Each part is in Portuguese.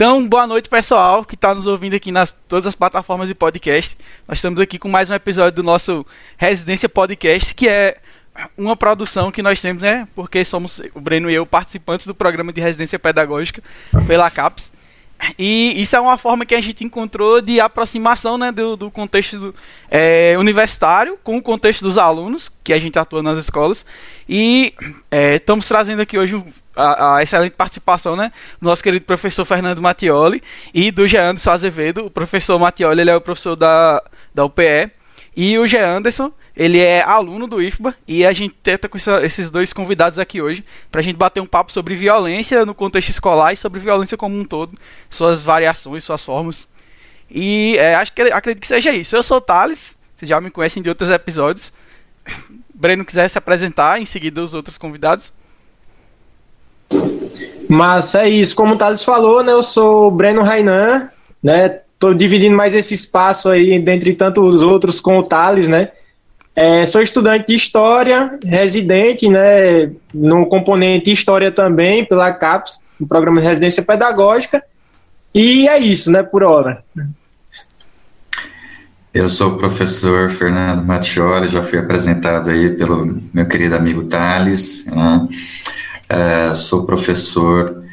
Então, boa noite, pessoal, que está nos ouvindo aqui nas todas as plataformas de podcast. Nós estamos aqui com mais um episódio do nosso Residência Podcast, que é uma produção que nós temos, né? Porque somos o Breno e eu participantes do programa de residência pedagógica pela CAPES. E isso é uma forma que a gente encontrou de aproximação né, do, do contexto do, é, universitário com o contexto dos alunos que a gente atua nas escolas. E é, estamos trazendo aqui hoje a, a, excelente participação né, do nosso querido professor Fernando Mattioli e do Jean Anderson Azevedo. O professor Mattioli ele é o professor da, da UPE. E o Jean Anderson ele é aluno do IFBA e a gente tenta com essa, esses dois convidados aqui hoje para a gente bater um papo sobre violência no contexto escolar e sobre violência como um todo, suas variações, suas formas. E é, acho que acredito que seja isso. Eu sou o Thales, vocês já me conhecem de outros episódios. Breno quiser se apresentar, em seguida os outros convidados. Mas é isso, como o Thales falou, né, eu sou o Breno Rainan, né, tô dividindo mais esse espaço aí, dentre tantos outros, com o Thales, né, é, sou estudante de História, residente né, no componente História também, pela CAPES, no programa de residência pedagógica. E é isso, né, por hora. Eu sou o professor Fernando Mattioli, já fui apresentado aí pelo meu querido amigo Thales. Né? É, sou professor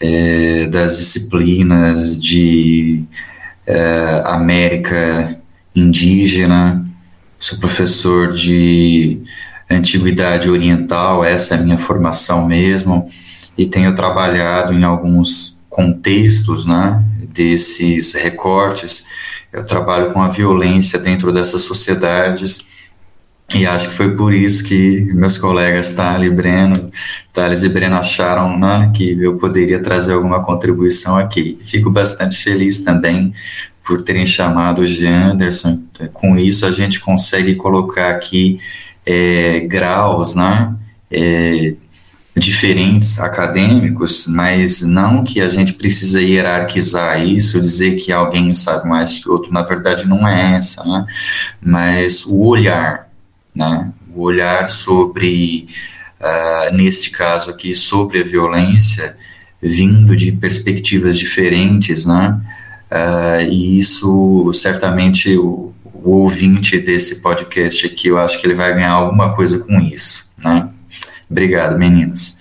é, das disciplinas de é, América Indígena, sou professor de Antiguidade Oriental, essa é a minha formação mesmo, e tenho trabalhado em alguns contextos né, desses recortes. Eu trabalho com a violência dentro dessas sociedades e acho que foi por isso que meus colegas Thales e Breno, Thales e Breno acharam né, que eu poderia trazer alguma contribuição aqui. Fico bastante feliz também por terem chamado o Janderson. Com isso, a gente consegue colocar aqui é, graus né, é, diferentes acadêmicos, mas não que a gente precisa hierarquizar isso, dizer que alguém sabe mais que outro, na verdade não é essa, né? mas o olhar, né? o olhar sobre, uh, neste caso aqui, sobre a violência, vindo de perspectivas diferentes, né? Uh, e isso certamente o, o, ouvinte desse podcast aqui, eu acho que ele vai ganhar alguma coisa com isso, né? Obrigado, meninos.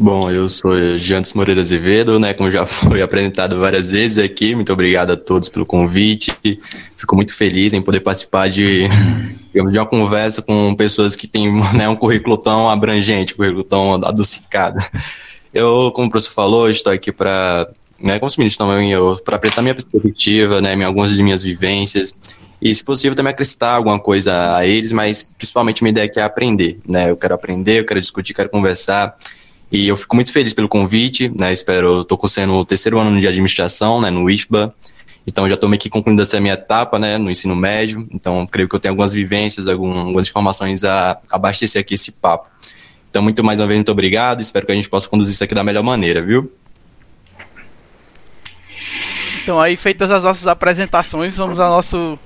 Bom, eu sou Jantes Moreira Azevedo, né? Como já foi apresentado várias vezes aqui, muito obrigado a todos pelo convite. Fico muito feliz em poder participar de, digamos, de uma conversa com pessoas que têm né, um currículo tão abrangente, um currículo tão adocicado. Eu, como o professor falou, estou aqui para né, como ministro também, para apresentar minha perspectiva, né, algumas de minhas vivências, e se possível também acrescentar alguma coisa a eles, mas principalmente minha ideia é que é aprender, né, eu quero aprender, eu quero discutir, quero conversar, e eu fico muito feliz pelo convite, né, espero, estou cursando o terceiro ano de administração, né, no IFBA, então já estou meio que concluindo essa minha etapa, né, no ensino médio, então creio que eu tenho algumas vivências, algumas informações a abastecer aqui esse papo. Então, muito mais uma vez, muito obrigado, espero que a gente possa conduzir isso aqui da melhor maneira, viu? Então aí feitas as nossas apresentações, vamos ao nosso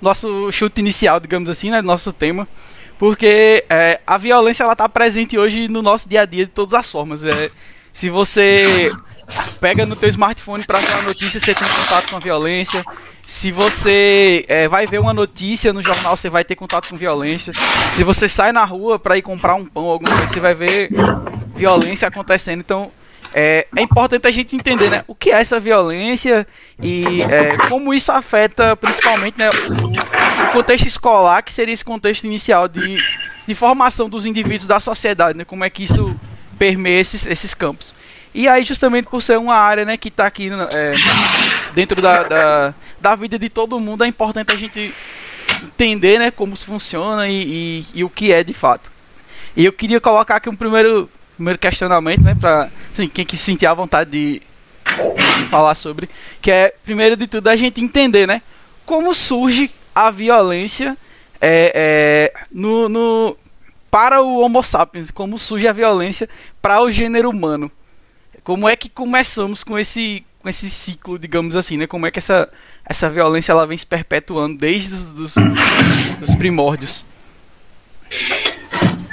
nosso chute inicial, digamos assim, né, nosso tema, porque é, a violência ela está presente hoje no nosso dia a dia de todas as formas. É, se você pega no teu smartphone para ver uma notícia, você tem contato com a violência. Se você é, vai ver uma notícia no jornal, você vai ter contato com violência. Se você sai na rua para ir comprar um pão, alguma coisa, você vai ver violência acontecendo. Então, é, é, importante a gente entender né, o que é essa violência e é, como isso afeta principalmente né, o, contexto escolar, que seria esse contexto inicial de, de formação dos indivíduos da sociedade, né, como é que isso permeia esses, esses campos. E aí, justamente por ser uma área né, que está aqui é, dentro da, da, da, vida de todo mundo, é importante a gente entender né, como isso funciona e, e, e o que é de fato. E eu queria colocar aqui um primeiro primeiro questionamento, né? Pra assim, quem que sentir a vontade de, falar sobre. Que é, primeiro de tudo, a gente entender, né? Como surge a violência é, é, no, no, para o Homo sapiens, como surge a violência para o gênero humano. Como é que começamos com esse, com esse ciclo, digamos assim, né? Como é que essa, essa violência ela vem se perpetuando desde os dos, dos primórdios?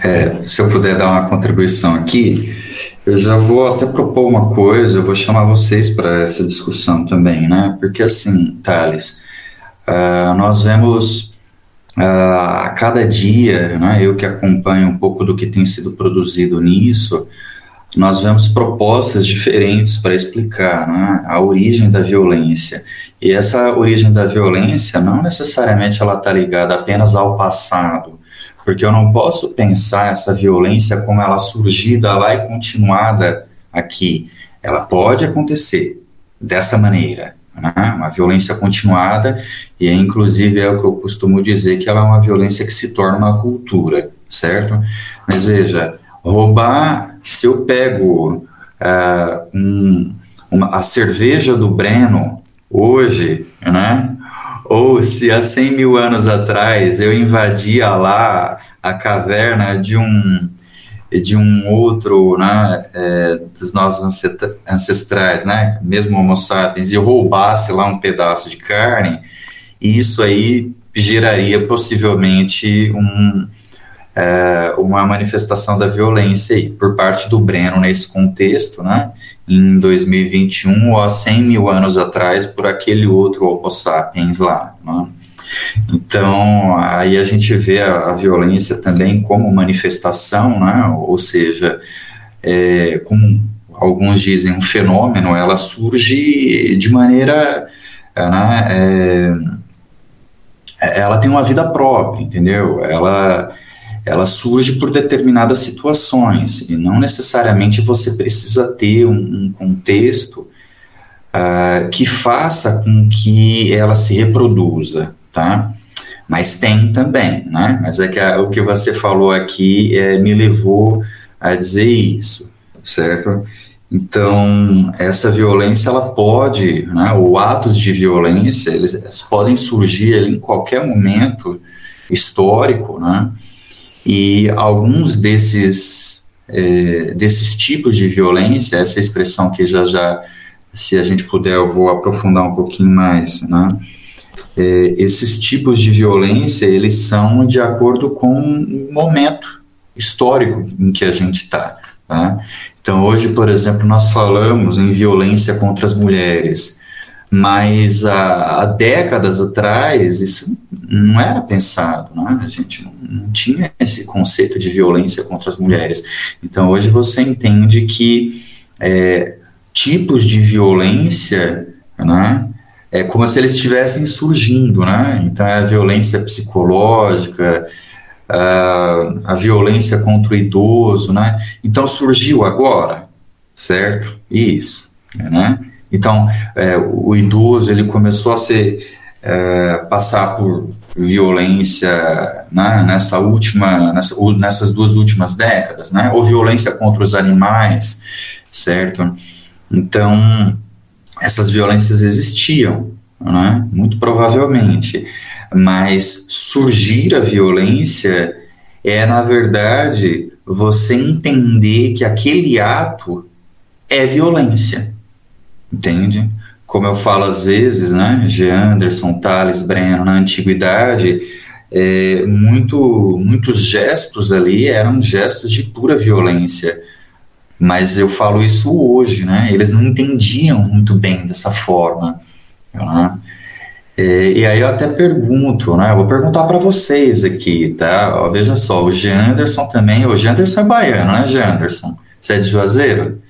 É, se eu puder dar uma contribuição aqui, eu já vou até propor uma coisa, eu vou chamar vocês para essa discussão também, né? Porque assim, Thales, uh, nós vemos uh, a cada dia, né, eu que acompanho um pouco do que tem sido produzido nisso, nós vemos propostas diferentes para explicar né, a origem da violência. E essa origem da violência não necessariamente ela está ligada apenas ao passado, porque eu não posso pensar essa violência como ela surgida lá e continuada aqui. Ela pode acontecer dessa maneira, né? uma violência continuada, e inclusive é o que eu costumo dizer que ela é uma violência que se torna uma cultura, certo? Mas veja, roubar, se eu pego uh, um, uma, a cerveja do Breno hoje, né? Ou se há 100 mil anos atrás eu invadia lá a caverna de um de um outro, né, é, dos nossos ancestrais, né, mesmo Homo sapiens, e roubasse lá um pedaço de carne, isso aí geraria possivelmente um, é, uma manifestação da violência aí, por parte do Breno nesse contexto, né, em 2021 ou há 100 mil anos atrás por aquele outro Homo sapiens lá, né. Então, aí a gente vê a, a violência também como manifestação, né, ou seja, é, como alguns dizem, um fenômeno, ela surge de maneira, né, é, ela tem uma vida própria, entendeu? Ela ela surge por determinadas situações e não necessariamente você precisa ter um, um contexto uh, que faça com que ela se reproduza, tá? Mas tem também, né? Mas é que a, o que você falou aqui é, me levou a dizer isso, certo? Então, essa violência, ela pode, né, ou atos de violência, eles, podem surgir em qualquer momento histórico, né? E alguns desses, é, desses tipos de violência, essa expressão que já já, se a gente puder, eu vou aprofundar um pouquinho mais, né? É, esses tipos de violência, eles são de acordo com o momento histórico em que a gente está. Tá? Então, hoje, por exemplo, nós falamos em violência contra as mulheres, mas há, há décadas atrás isso não era pensado, né? a gente não, não, tinha esse conceito de violência contra as mulheres. Então hoje você entende que é, tipos de violência, né, é como se eles estivessem surgindo, né? Então a violência psicológica, a, a violência contra o idoso, né? Então surgiu agora, certo? Isso, né? Então, é, o idoso ele começou a ser é, passar por violência né, nessa última, nessa, nessas duas últimas décadas, né? Ou violência contra os animais, certo? Então, essas violências existiam, né? Muito provavelmente, mas surgir a violência é na verdade você entender que aquele ato é violência entende? Como eu falo às vezes, né, G. Anderson, Thales, Breno, na antiguidade, é, muito, muitos gestos ali eram gestos de pura violência. Mas eu falo isso hoje, né? Eles não entendiam muito bem dessa forma. Né? É, e aí eu até pergunto, né? Eu vou perguntar para vocês aqui, tá? Ó, veja só, o G. Anderson também, o G. Anderson é baiano, né, G. Anderson? Você é de Juazeiro?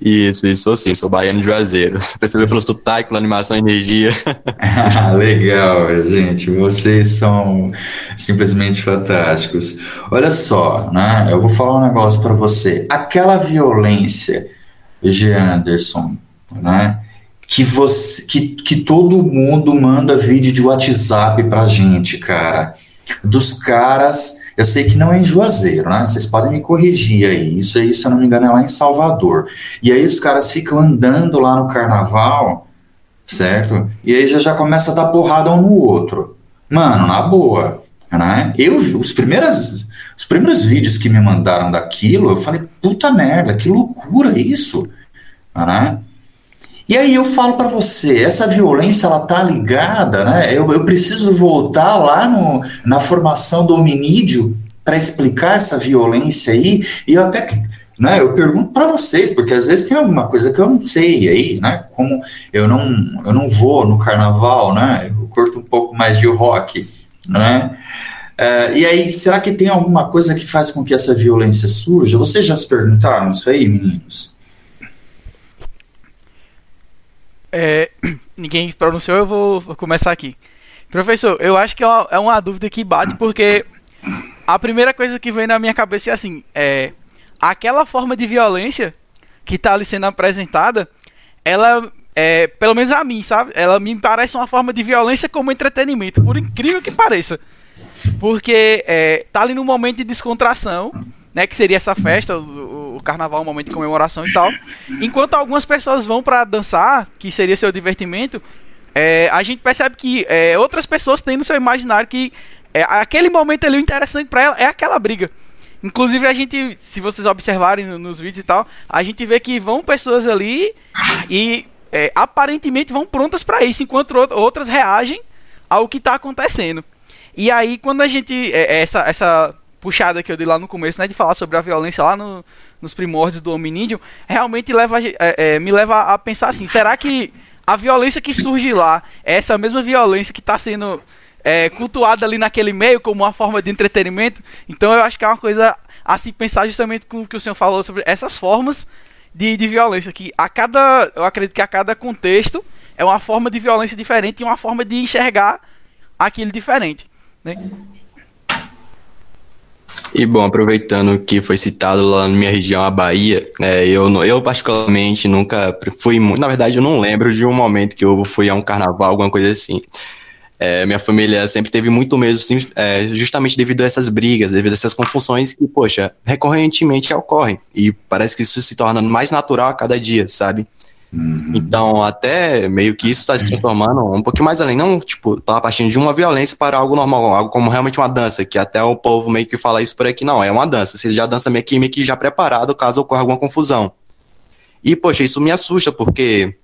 Isso, isso, sim, sou baiano de Juazeiro. Percebeu pelo sotaque, pela animação energia. ah, legal, gente, vocês são simplesmente fantásticos. Olha só, né, eu vou falar um negócio para você. Aquela violência, G. Anderson, né, que, você, que, que todo mundo manda vídeo de WhatsApp pra gente, cara, dos caras eu sei que não é em Juazeiro, né? Vocês podem me corrigir aí. Isso aí, se eu não me engano, é lá em Salvador. E aí os caras ficam andando lá no carnaval, certo? E aí já, já começa a dar porrada um no outro. Mano, na boa, né? Eu vi os primeiros, os primeiros vídeos que me mandaram daquilo, eu falei, puta merda, que loucura isso, né? E aí eu falo para você, essa violência ela tá ligada, né? Eu, eu preciso voltar lá no, na formação do hominídeo, para explicar essa violência aí? E eu até né, eu pergunto para vocês, porque às vezes tem alguma coisa que eu não sei aí, né? Como eu não, eu não vou no carnaval, né? Eu curto um pouco mais de rock, né? Uh, e aí, será que tem alguma coisa que faz com que essa violência surja? Vocês já se perguntaram isso aí, meninos? É, ninguém pronunciou, eu vou, começar aqui. Professor, eu acho que é uma, é uma, dúvida que bate, porque a primeira coisa que vem na minha cabeça é assim: é, aquela forma de violência que está ali sendo apresentada, ela, é, pelo menos a mim, sabe? Ela me parece uma forma de violência como entretenimento, por incrível que pareça. Porque é, tá ali no momento de descontração, né? Que seria essa festa, o, o carnaval, um momento de comemoração e tal. Enquanto algumas pessoas vão para dançar, que seria seu divertimento, é, a gente percebe que é, outras pessoas têm no seu imaginário que é, aquele momento ali o interessante para ela é aquela briga. Inclusive a gente, se vocês observarem nos vídeos e tal, a gente vê que vão pessoas ali e é, aparentemente vão prontas para isso, enquanto outras reagem ao que está acontecendo. E aí, quando a gente. É, é, essa, essa puxada que eu dei lá no começo, né? De falar sobre a violência lá no, nos primórdios do hominídeo, realmente leva, é, é, me leva a pensar assim: será que a violência que surge lá é essa mesma violência que está sendo é, cultuada ali naquele meio como uma forma de entretenimento? Então eu acho que é uma coisa a se pensar justamente com o que o senhor falou sobre essas formas de, de violência. Que a cada. Eu acredito que a cada contexto é uma forma de violência diferente e uma forma de enxergar aquilo diferente. Né? E bom, aproveitando que foi citado lá na minha região, a Bahia, é, eu, eu particularmente nunca fui, na verdade eu não lembro de um momento que eu fui a um carnaval, alguma coisa assim. É, minha família sempre teve muito medo, é, justamente devido a essas brigas, devido a essas confusões que, poxa, recorrentemente ocorrem. E parece que isso se torna mais natural a cada dia, sabe? Uhum. Então, até meio que isso está se transformando um pouquinho mais além, não, tipo, tá partindo de uma violência para algo normal, algo como realmente uma dança, que até o povo meio que fala isso por aqui, não, é uma dança, você já dança meio que, meio que já preparado caso ocorra alguma confusão. E, poxa, isso me assusta, porque,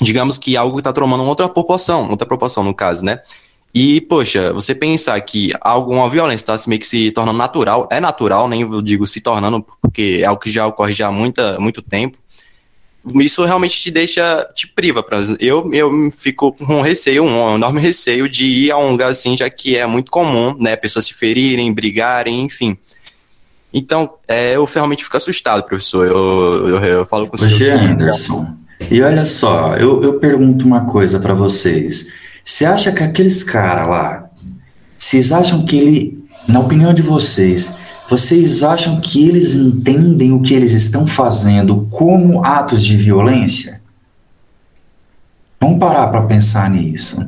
digamos que algo está tomando outra proporção, outra proporção no caso, né? E, poxa, você pensar que alguma violência está meio que se tornando natural, é natural, nem digo se tornando, porque é algo que já ocorre já há muita, muito tempo, isso realmente te deixa, te priva. Pra, eu, eu fico com receio, um enorme receio de ir a um lugar assim, já que é muito comum, né, pessoas se ferirem, brigarem, enfim. Então, é, eu realmente fico assustado, professor. Eu, eu, eu falo com o senhor. Anderson, e olha só, eu, eu pergunto uma coisa para vocês. Você acha que aqueles caras lá, vocês acham que ele, na opinião de vocês, vocês acham que eles entendem o que eles estão fazendo como atos de violência? Vamos parar para pensar nisso.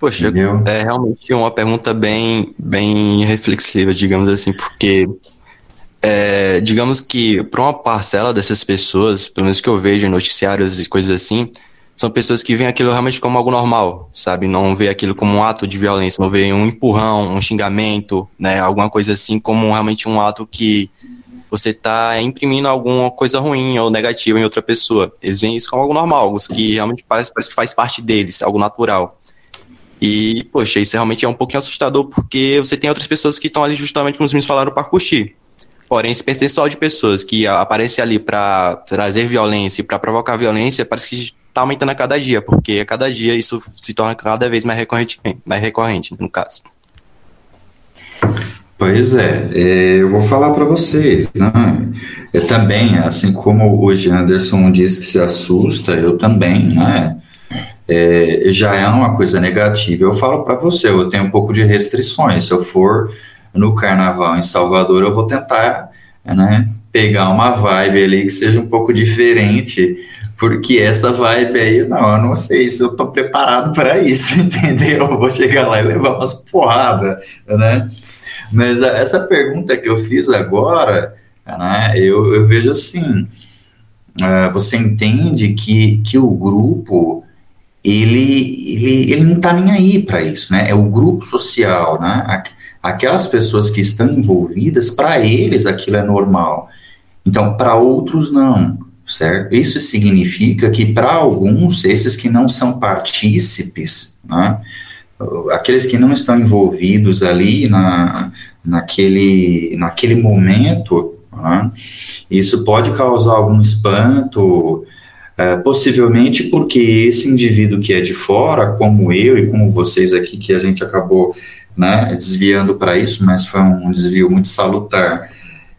Poxa, Entendeu? é realmente uma pergunta bem, bem reflexiva, digamos assim, porque é, digamos que para uma parcela dessas pessoas, pelo menos que eu vejo em noticiários e coisas assim, são pessoas que veem aquilo realmente como algo normal, sabe? Não vê aquilo como um ato de violência, não vê um empurrão, um xingamento, né? Alguma coisa assim como realmente um ato que você está imprimindo alguma coisa ruim ou negativa em outra pessoa. Eles veem isso como algo normal, algo que realmente parece, parece que faz parte deles, algo natural. E, poxa, isso realmente é um pouquinho assustador, porque você tem outras pessoas que estão ali justamente, como os meninos falaram, para curtir. Porém, esse pessoal de pessoas que aparecem ali para trazer violência e para provocar violência, parece que está aumentando a cada dia, porque a cada dia isso se torna cada vez mais recorrente, mais recorrente no caso. Pois é, é eu vou falar para vocês, né? Eu também, assim como o Anderson disse que se assusta, eu também, né? É, já é uma coisa negativa. Eu falo para você, eu tenho um pouco de restrições. Se eu for no carnaval em Salvador, eu vou tentar, né, pegar uma vibe ali que seja um pouco diferente porque essa vibe aí, não, eu não sei se eu tô preparado para isso, entendeu? Eu vou chegar lá e levar umas porradas, né? Mas essa pergunta que eu fiz agora, né, eu, eu vejo assim, uh, você entende que, que o grupo, ele, ele, ele não tá nem aí para isso, né? É o grupo social, né? Aquelas pessoas que estão envolvidas, para eles aquilo é normal. Então, para outros, não certo? Isso significa que para alguns, esses que não são partícipes, né, aqueles que não estão envolvidos ali na, naquele, naquele momento, né, isso pode causar algum espanto, é, possivelmente porque esse indivíduo que é de fora, como eu e como vocês aqui, que a gente acabou né, desviando para isso, mas foi um desvio muito salutar,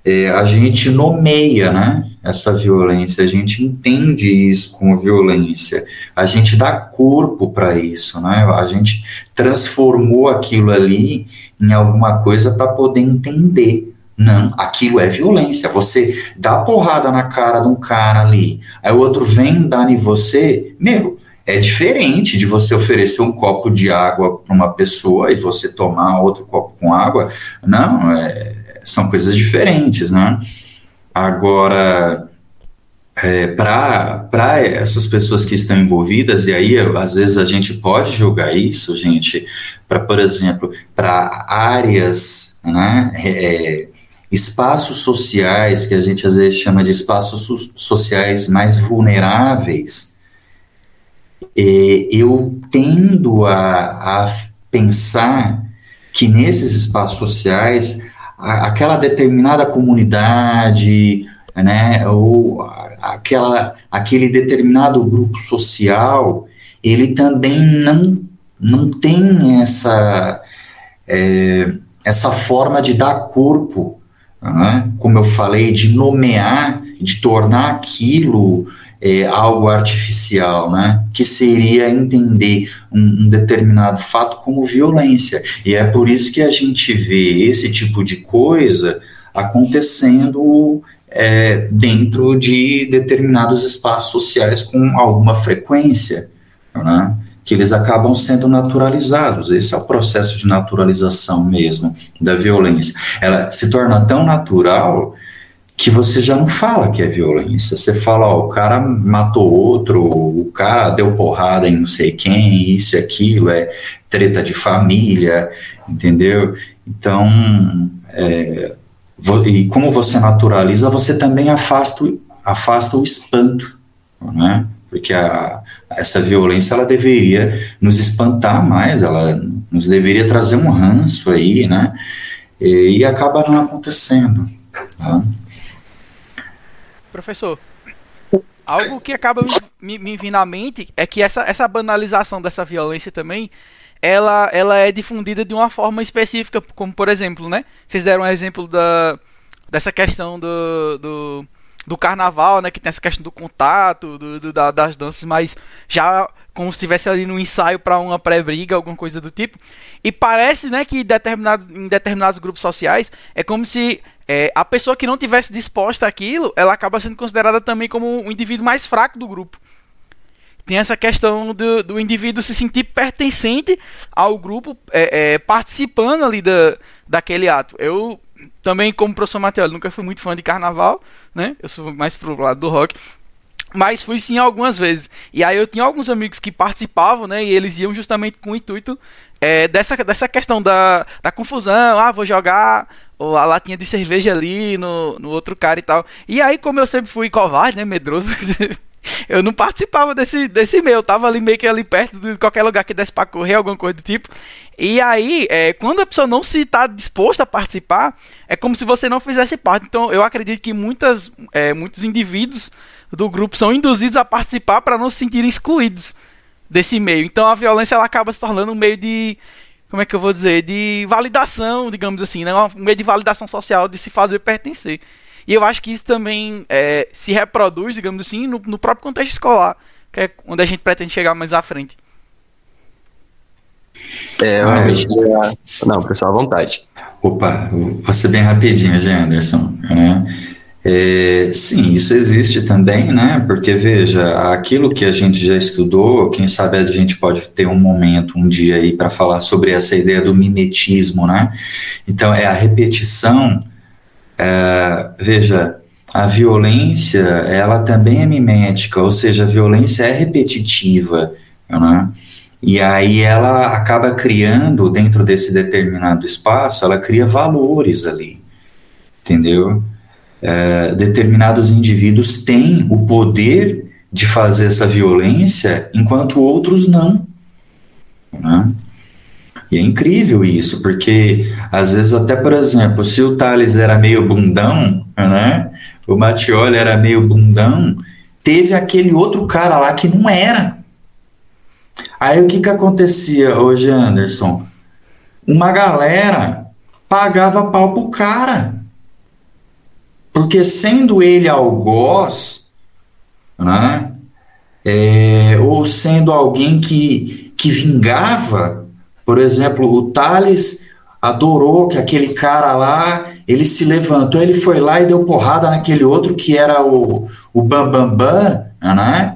é, a gente nomeia né, essa violência, a gente entende isso como violência, a gente dá corpo para isso, né, a gente transformou aquilo ali em alguma coisa para poder entender. Não, aquilo é violência. Você dá porrada na cara de um cara ali, aí o outro vem dar em você, meu, é diferente de você oferecer um copo de água para uma pessoa e você tomar outro copo com água. Não, é, são coisas diferentes, né? Agora, é, para essas pessoas que estão envolvidas, e aí às vezes a gente pode julgar isso, gente, para, por exemplo, para áreas, né, é, espaços sociais, que a gente às vezes chama de espaços so sociais mais vulneráveis, é, eu tendo a, a pensar que nesses espaços sociais, aquela determinada comunidade, né, ou aquela, aquele determinado grupo social, ele também não, não tem essa, é, essa forma de dar corpo né? como eu falei, de nomear, de tornar aquilo é, algo artificial, né? que seria entender um, um, determinado fato como violência. E é por isso que a gente vê esse tipo de coisa acontecendo é, dentro de determinados espaços sociais com alguma frequência. Né? que eles acabam sendo naturalizados. Esse é o processo de naturalização mesmo da violência. Ela se torna tão natural que você já não fala que é violência. Você fala, ó, o cara matou outro, o cara deu porrada em não sei quem, isso e aquilo, é treta de família, entendeu? Então, é, e como você naturaliza, você também afasta, afasta o espanto, né? Porque a, essa violência ela deveria nos espantar mais, ela nos deveria trazer um ranço aí, né? E, e acaba não acontecendo. Tá? Professor, algo que acaba me, me vindo à mente é que essa, essa banalização dessa violência também ela, ela é difundida de uma forma específica, como por exemplo, né? Vocês deram um exemplo da, dessa questão do, do do carnaval, né? Que tem essa questão do contato, do, do da, das danças, mas já como se estivesse ali no ensaio para uma pré-briga, alguma coisa do tipo. E parece, né, que determinado, em determinados grupos sociais é como se é, a pessoa que não tivesse disposta àquilo, ela acaba sendo considerada também como um indivíduo mais fraco do grupo. Tem essa questão do, do indivíduo se sentir pertencente ao grupo, é, é, participando ali da, daquele ato. Eu também, como professor Matheus, nunca fui muito fã de carnaval, né? Eu sou mais pro lado do rock. Mas fui sim algumas vezes. E aí eu tinha alguns amigos que participavam, né? E eles iam justamente com o intuito é, dessa, dessa questão da, da confusão. Ah, vou jogar a latinha de cerveja ali no, no outro cara e tal. E aí, como eu sempre fui covarde, né? Medroso. eu não participava desse, desse meio. Eu tava ali meio que ali perto de qualquer lugar que desse pra correr, alguma coisa do tipo. E aí, é, quando a pessoa não se está disposta a participar, é como se você não fizesse parte. Então, eu acredito que muitas, é, muitos indivíduos do grupo são induzidos a participar para não se sentirem excluídos desse meio. Então, a violência ela acaba se tornando um meio de como é que eu vou dizer, de validação, digamos assim, né? um meio de validação social de se fazer pertencer. E eu acho que isso também é, se reproduz, digamos assim, no, no próprio contexto escolar, que é onde a gente pretende chegar mais à frente. É, ah, realmente. Não, pessoal, à vontade. Opa, vou ser bem rapidinho, G. Anderson. Né? É, sim, isso existe também, né? Porque veja, aquilo que a gente já estudou, quem sabe a gente pode ter um momento, um dia aí para falar sobre essa ideia do mimetismo, né? Então é a repetição. É, veja, a violência, ela também é mimética, ou seja, a violência é repetitiva, né? E aí ela acaba criando, dentro desse determinado espaço, ela cria valores ali, entendeu? É, determinados indivíduos têm o poder de fazer essa violência, enquanto outros não. Né? E é incrível isso, porque às vezes até, por exemplo, se o Thales era meio bundão, né? O Mattioli era meio bundão, teve aquele outro cara lá que não era. Aí o que que acontecia hoje, Anderson? Uma galera pagava pau pro cara. Porque sendo ele algoz, né? É, ou sendo alguém que, que vingava, por exemplo, o Thales adorou que aquele cara lá, ele se levantou, ele foi lá e deu porrada naquele outro que era o, o Bambambam, Bam, Bam, né?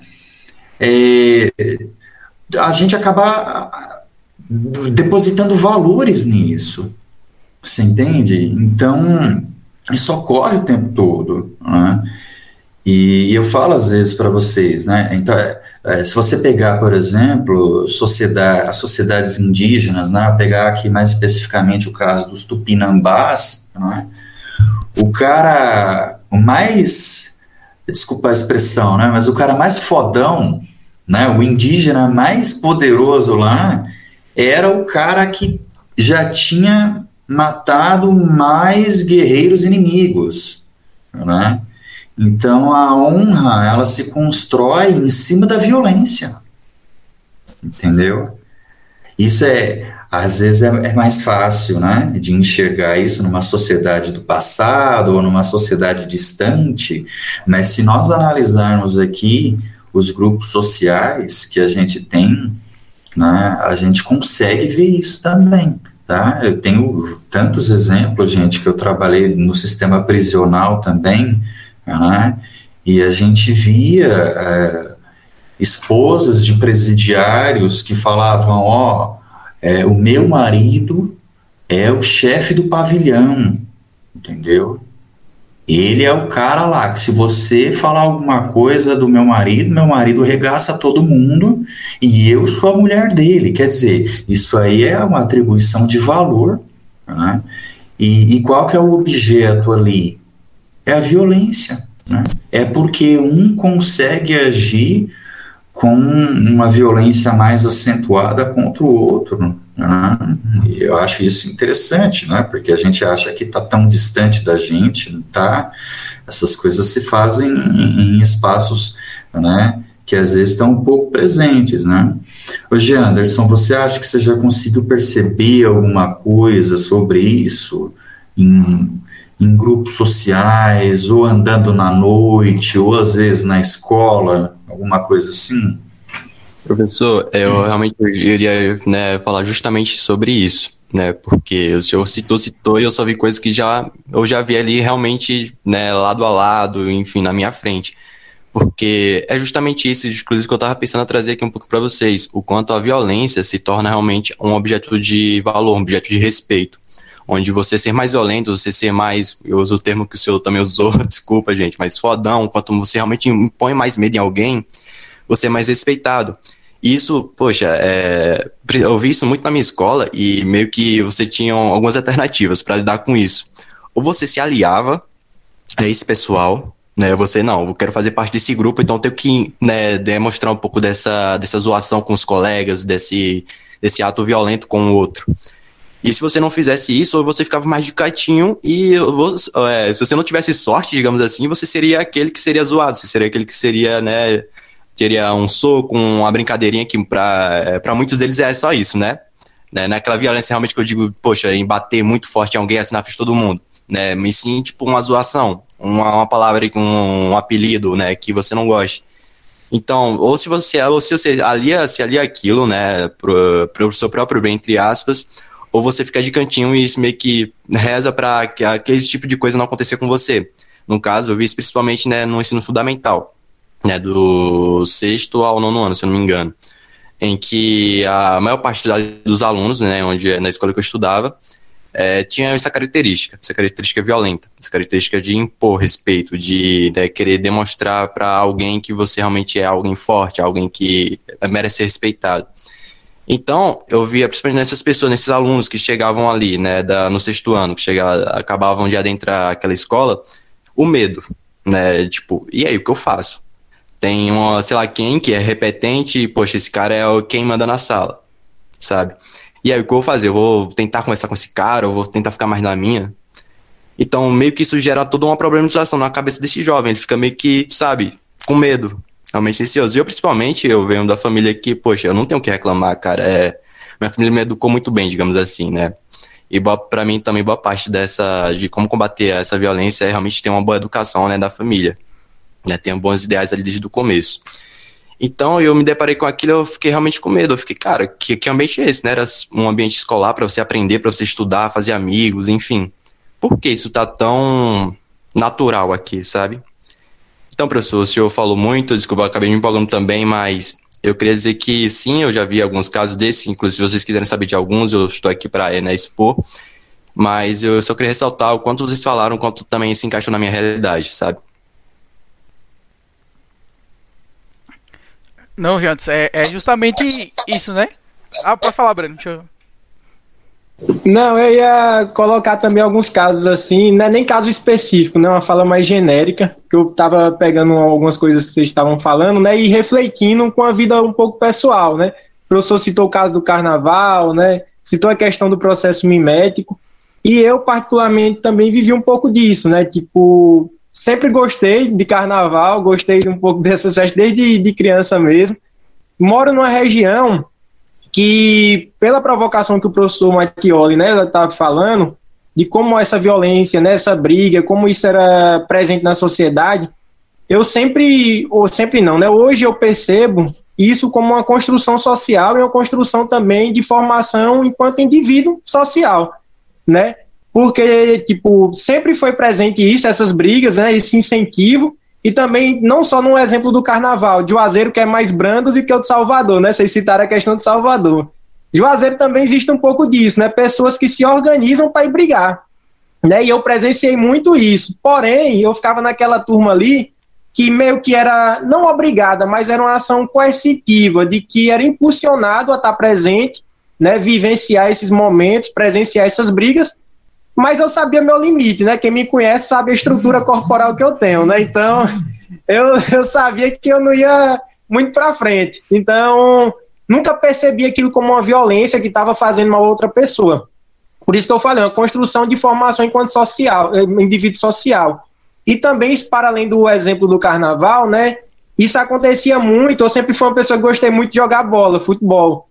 É, a gente acaba depositando valores nisso, você entende? Então, isso ocorre o tempo todo, né? E eu falo às vezes para vocês, né? Então, é, se você pegar, por exemplo, sociedade, as sociedades indígenas, né? Pegar aqui mais especificamente o caso dos tupinambás, né? O cara, mais, desculpa a expressão, né? Mas o cara mais fodão, né? O indígena mais poderoso lá era o cara que já tinha matado mais guerreiros inimigos, né? Então a honra ela se constrói em cima da violência, entendeu? Isso é às vezes é, é, mais fácil, né, de enxergar isso numa sociedade do passado ou numa sociedade distante, mas se nós analisarmos aqui os grupos sociais que a gente tem, né, a gente consegue ver isso também. Tá? Eu tenho tantos exemplos, gente, que eu trabalhei no sistema prisional também, né? e a gente via é, esposas de presidiários que falavam: Ó, oh, é, o meu marido é o chefe do pavilhão, entendeu? Ele é o cara lá, que se você falar alguma coisa do meu marido, meu marido regaça todo mundo e eu sou a mulher dele. Quer dizer, isso aí é uma atribuição de valor. Né? E, e qual que é o objeto ali? É a violência. Né? É porque um consegue agir com uma violência mais acentuada contra o outro. Né? Eu acho isso interessante, né? porque a gente acha que está tão distante da gente, tá? essas coisas se fazem em, em espaços né, que às vezes estão um pouco presentes. Né? Hoje, Anderson, você acha que você já conseguiu perceber alguma coisa sobre isso em, em grupos sociais, ou andando na noite, ou às vezes na escola, alguma coisa assim? Professor, eu realmente iria né, falar justamente sobre isso, né? Porque o senhor citou, citou e eu só vi coisas que já eu já vi ali realmente, né, lado a lado, enfim, na minha frente. Porque é justamente isso, inclusive, que eu estava pensando a trazer aqui um pouco para vocês, o quanto a violência se torna realmente um objeto de valor, um objeto de respeito onde você ser mais violento, você ser mais, eu uso o termo que o senhor também usou, desculpa, gente, mas fodão, quanto você realmente impõe mais medo em alguém, você é mais respeitado. Isso, poxa, é, eu vi isso muito na minha escola e meio que você tinha algumas alternativas para lidar com isso. Ou você se aliava a esse pessoal, né? Você não, eu quero fazer parte desse grupo, então eu tenho que né, demonstrar um pouco dessa, dessa zoação com os colegas, desse, desse ato violento com o outro. E se você não fizesse isso, você ficava mais de catinho e é, se você não tivesse sorte, digamos assim, você seria aquele que seria zoado, você seria aquele que seria, né, teria um soco, uma brincadeirinha que para é, muitos deles é só isso, né? né? Naquela violência realmente que eu digo, poxa, em bater muito forte em alguém assim na frente de todo mundo, né? Mas sim, tipo, uma zoação, uma, uma palavra com um apelido, né, que você não gosta. Então, ou se você, ou se você alia, se alia aquilo, né, pro, pro seu próprio bem, entre aspas, ou você fica de cantinho e meio que reza para que aquele tipo de coisa não aconteça com você. No caso, eu vi isso principalmente né, no ensino fundamental, né, do sexto ao nono ano, se eu não me engano, em que a maior parte dos alunos, né, onde na escola que eu estudava, é, tinha essa característica, essa característica violenta, essa característica de impor respeito, de né, querer demonstrar para alguém que você realmente é alguém forte, alguém que merece ser respeitado. Então, eu via principalmente nessas pessoas, nesses alunos que chegavam ali, né, da, no sexto ano, que chegavam, acabavam de adentrar aquela escola, o medo, né, tipo, e aí, o que eu faço? Tem uma, sei lá quem, que é repetente, e, poxa, esse cara é quem manda na sala, sabe? E aí, o que eu vou fazer? Eu vou tentar conversar com esse cara, eu vou tentar ficar mais na minha. Então, meio que isso gera toda uma problematização na cabeça desse jovem. Ele fica meio que, sabe, com medo, realmente ansioso. E eu, principalmente, eu venho da família que, poxa, eu não tenho o que reclamar, cara. É, minha família me educou muito bem, digamos assim, né? E para mim também boa parte dessa de como combater essa violência é realmente ter uma boa educação, né, da família. Né, ter bons ideais ali desde o começo. Então eu me deparei com aquilo, eu fiquei realmente com medo. Eu fiquei, cara, que, que ambiente é esse, né? Era um ambiente escolar para você aprender, para você estudar, fazer amigos, enfim. Por que isso tá tão natural aqui, sabe? Então, professor, o senhor falou muito, desculpa, eu acabei me empolgando também, mas eu queria dizer que sim, eu já vi alguns casos desses, inclusive se vocês quiserem saber de alguns, eu estou aqui para né, expor, mas eu só queria ressaltar o quanto vocês falaram, o quanto também se encaixou na minha realidade, sabe? Não, Jantos, é, é justamente isso, né? Ah, pode falar, Breno. Deixa eu... Não, eu ia colocar também alguns casos assim, não é nem caso específico, né? Uma fala mais genérica, que eu tava pegando algumas coisas que vocês estavam falando, né? E refletindo com a vida um pouco pessoal, né? O professor citou o caso do carnaval, né? Citou a questão do processo mimético. E eu, particularmente, também vivi um pouco disso, né? Tipo, sempre gostei de carnaval, gostei um pouco dessas festas desde de criança mesmo. Moro numa região que, pela provocação que o professor Mattioli né, estava falando, de como essa violência, né, essa briga, como isso era presente na sociedade, eu sempre, ou sempre não, né, hoje eu percebo isso como uma construção social e uma construção também de formação enquanto indivíduo social, né? Porque tipo sempre foi presente isso, essas brigas, né, esse incentivo e também não só no exemplo do Carnaval, de Juazeiro que é mais brando do que o de Salvador, né? Vocês citaram a questão de Salvador. Juazeiro também existe um pouco disso, né? Pessoas que se organizam para ir brigar, né? E eu presenciei muito isso. Porém, eu ficava naquela turma ali que meio que era não obrigada, mas era uma ação coercitiva, de que era impulsionado a estar presente, né? Vivenciar esses momentos, presenciar essas brigas mas eu sabia meu limite, né? Quem me conhece sabe a estrutura corporal que eu tenho, né? Então, eu, eu sabia que eu não ia muito para frente. Então, nunca percebi aquilo como uma violência que estava fazendo uma outra pessoa. Por isso que eu falei, uma construção de formação enquanto social, eh, indivíduo social. E também, para além do exemplo do carnaval, né? Isso acontecia muito. Eu sempre fui uma pessoa que gostei muito de jogar bola, futebol.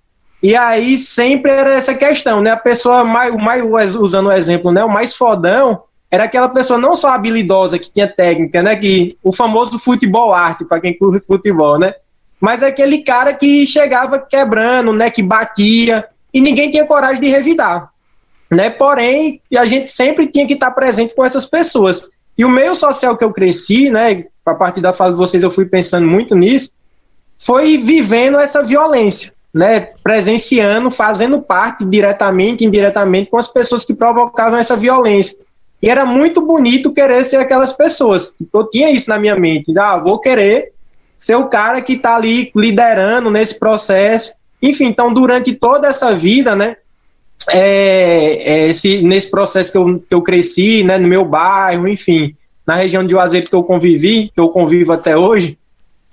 E aí sempre era essa questão, né? A pessoa mais, mais usando o exemplo, né? O mais fodão era aquela pessoa não só habilidosa que tinha técnica, né? Que o famoso futebol arte para quem curte futebol, né? Mas é aquele cara que chegava quebrando, né? Que batia e ninguém tinha coragem de revidar, né? Porém, a gente sempre tinha que estar presente com essas pessoas. E o meio social que eu cresci, né? A partir da fala de vocês eu fui pensando muito nisso, foi vivendo essa violência né, presenciando, fazendo parte diretamente, indiretamente com as pessoas que provocavam essa violência. E era muito bonito querer ser aquelas pessoas. Eu tinha isso na minha mente. Ah, vou querer ser o cara que está ali liderando nesse processo. Enfim, então durante toda essa vida, né, é, é, esse, nesse processo que eu, que eu cresci, né, no meu bairro, enfim, na região de Juazeiro que eu convivi, que eu convivo até hoje,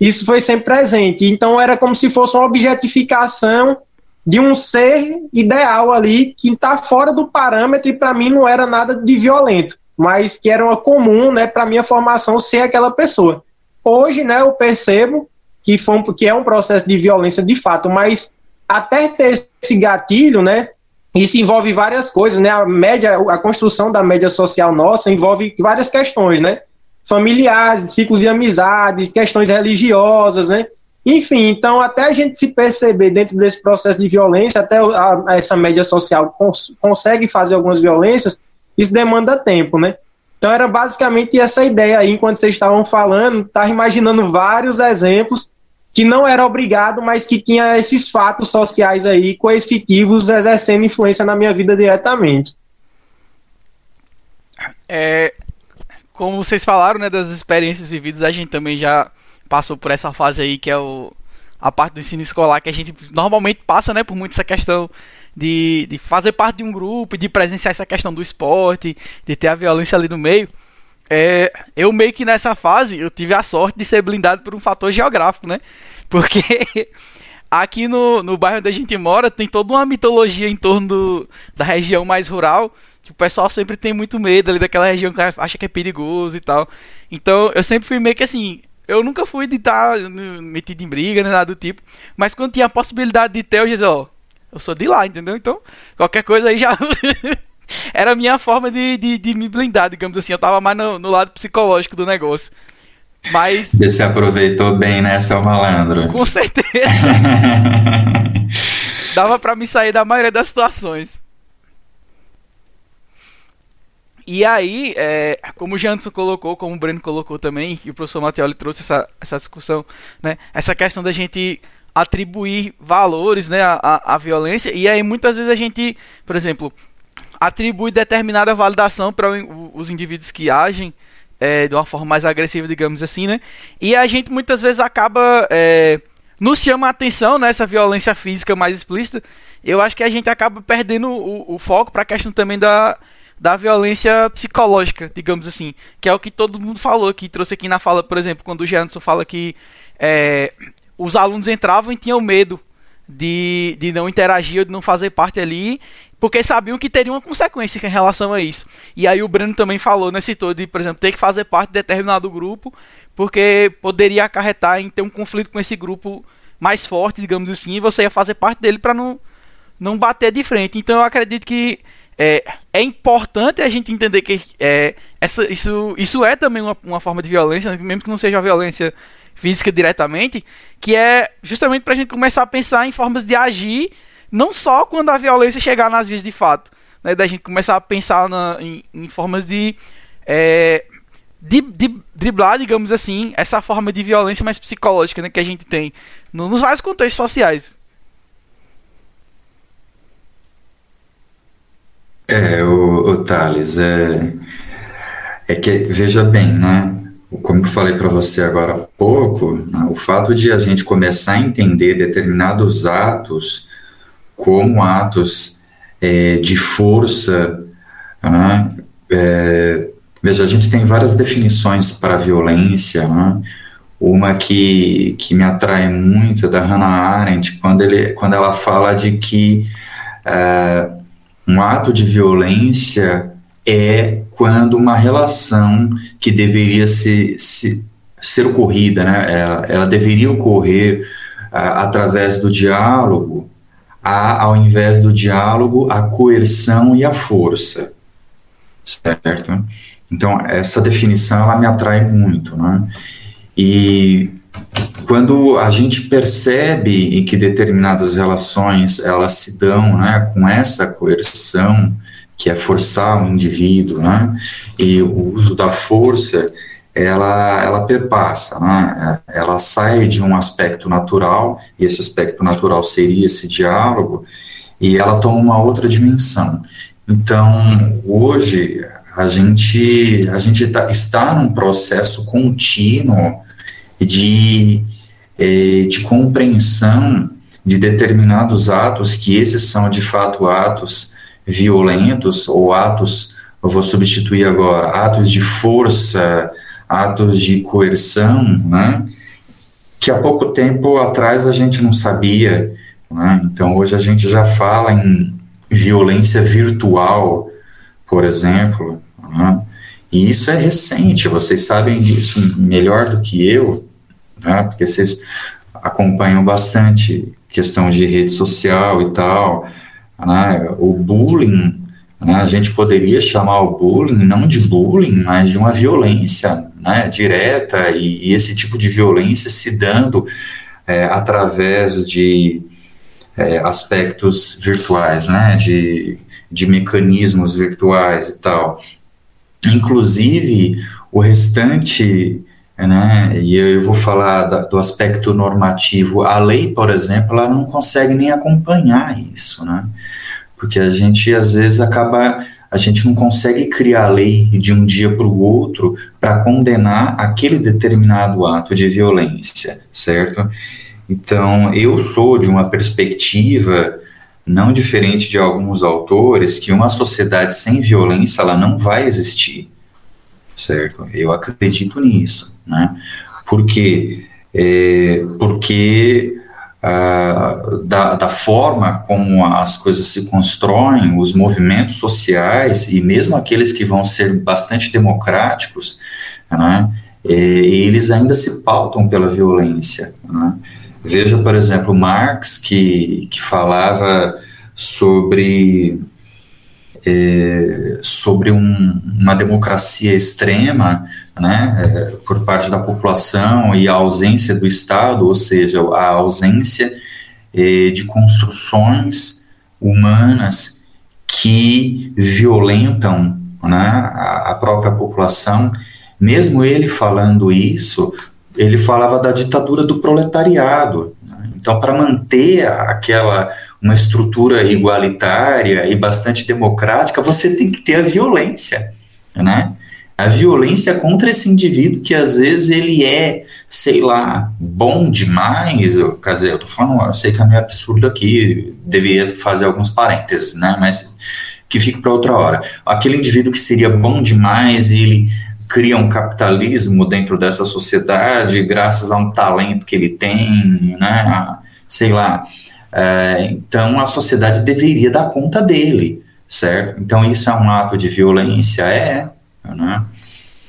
isso foi sempre presente. Então era como se fosse uma objetificação de um ser ideal ali que está fora do parâmetro e para mim não era nada de violento, mas que era uma comum, né, para minha formação ser aquela pessoa. Hoje, né, eu percebo que foi um, que é um processo de violência de fato, mas até ter esse gatilho, né, isso envolve várias coisas, né? A média, a construção da média social nossa envolve várias questões, né? Familiares, ciclo de amizade, questões religiosas, né? Enfim, então até a gente se perceber dentro desse processo de violência, até a, a essa média social cons consegue fazer algumas violências, isso demanda tempo, né? Então era basicamente essa ideia aí, enquanto vocês estavam falando, estava imaginando vários exemplos que não era obrigado, mas que tinha esses fatos sociais aí coercitivos exercendo influência na minha vida diretamente. É, como vocês falaram, né, das experiências vividas, a gente também já passou por essa fase aí que é o, a parte do ensino escolar que a gente normalmente passa, né, por muito essa questão de, de fazer parte de um grupo, de presenciar essa questão do esporte, de ter a violência ali no meio. É, eu meio que nessa fase eu tive a sorte de ser blindado por um fator geográfico, né? Porque aqui no, no bairro onde a gente mora tem toda uma mitologia em torno do, da região mais rural, que o pessoal sempre tem muito medo ali daquela região que acha que é perigoso e tal. Então eu sempre fui meio que assim, eu nunca fui de estar metido em briga, nem nada do tipo. Mas quando tinha a possibilidade de ter, eu dizia, ó, eu sou de lá, entendeu? Então, qualquer coisa aí já. Era a minha forma de, de, de, me blindar, digamos assim. Eu tava mais no, no lado psicológico do negócio. Mas. Você se aproveitou bem, né, seu malandro? Com certeza. Dava para me sair da maioria das situações. E aí, é, como o Janderson colocou, como o Breno colocou também, e o professor Mattioli trouxe essa, essa discussão, né? Essa questão da gente atribuir valores né, à, à violência. E aí muitas vezes a gente, por exemplo, atribui determinada validação para os indivíduos que agem é, de uma forma mais agressiva, digamos assim, né? E a gente muitas vezes acaba é, nos chama a atenção nessa né, violência física mais explícita. Eu acho que a gente acaba perdendo o, o foco para a questão também da da violência psicológica, digamos assim, que é o que todo mundo falou, que trouxe aqui na fala, por exemplo, quando o Janderson fala que é, os alunos entravam e tinham medo de, de não interagir ou de não fazer parte ali, porque sabiam que teria uma consequência em relação a isso. E aí o Breno também falou, né, citou de, por exemplo, ter que fazer parte de determinado grupo, porque poderia acarretar em ter um conflito com esse grupo mais forte, digamos assim, e você ia fazer parte dele para não, não bater de frente. Então eu acredito que é, é importante a gente entender que é, essa, isso, isso é também uma, uma forma de violência, mesmo que não seja violência física diretamente, que é justamente para a gente começar a pensar em formas de agir, não só quando a violência chegar nas vias de fato, né, da gente começar a pensar na, em, em, formas de, é, de, de, driblar, digamos assim, essa forma de violência mais psicológica né, que a gente tem no, nos vários contextos sociais. É, o, o Thales, é, é que, veja bem, né? Como eu falei para você agora há pouco, né, o fato de a gente começar a entender determinados atos como atos é, de força, né, é, veja, a gente tem várias definições para violência, né, uma que, que me atrai muito é da Hannah Arendt, quando, ele, quando ela fala de que é, um ato de violência é quando uma relação que deveria ser, ser, ser ocorrida, né, ela, ela deveria ocorrer através do diálogo, a, ao invés do diálogo, a coerção e a força, certo? Então, essa definição, ela me atrai muito, né? E quando a gente percebe que determinadas relações elas se dão né, com essa coerção, que é forçar o indivíduo, né, e o uso da força, ela, ela perpassa, né, ela sai de um aspecto natural, e esse aspecto natural seria esse diálogo, e ela toma uma outra dimensão. Então, hoje, a gente, a gente tá, está num processo contínuo de, é, de compreensão de determinados atos, que esses são de fato atos violentos ou atos, eu vou substituir agora, atos de força, atos de coerção, né? que há pouco tempo atrás a gente não sabia. Né? Então hoje a gente já fala em violência virtual, por exemplo. Né? E isso é recente, vocês sabem disso melhor do que eu né? Porque vocês acompanham bastante questão de rede social e tal, né? O bullying, né? A gente poderia chamar o bullying não de bullying, mas de uma violência, né? Direta e, e esse tipo de violência se dando é, através de é, aspectos virtuais, né? De, de mecanismos virtuais e tal. Inclusive, o restante né? E eu vou falar da, do aspecto normativo. A lei, por exemplo, ela não consegue nem acompanhar isso, né? Porque a gente às vezes acaba, a gente não consegue criar lei de um dia para o outro para condenar aquele determinado ato de violência, certo? Então, eu sou de uma perspectiva não diferente de alguns autores que uma sociedade sem violência ela não vai existir, certo? Eu acredito nisso né? Porque, é, porque uh, da, da forma como as coisas se constroem, os movimentos sociais e mesmo aqueles que vão ser bastante democráticos, né, eles ainda se pautam pela violência. Né? Veja, por exemplo, Marx, que, que falava sobre, é, sobre um, uma democracia extrema né, é, por parte da população e a ausência do Estado, ou seja, a ausência é, de construções humanas que violentam né, a própria população. Mesmo ele falando isso, ele falava da ditadura do proletariado. Né? Então, para manter aquela uma estrutura igualitária e bastante democrática, você tem que ter a violência, né? A violência contra esse indivíduo que às vezes ele é, sei lá, bom demais. Eu, quer dizer, eu tô falando, eu sei que é meio absurdo aqui, deveria fazer alguns parênteses, né? Mas que fique para outra hora. Aquele indivíduo que seria bom demais e ele cria um capitalismo dentro dessa sociedade graças a um talento que ele tem, né? Sei lá. É, então a sociedade deveria dar conta dele, certo? Então isso é um ato de violência, é, né?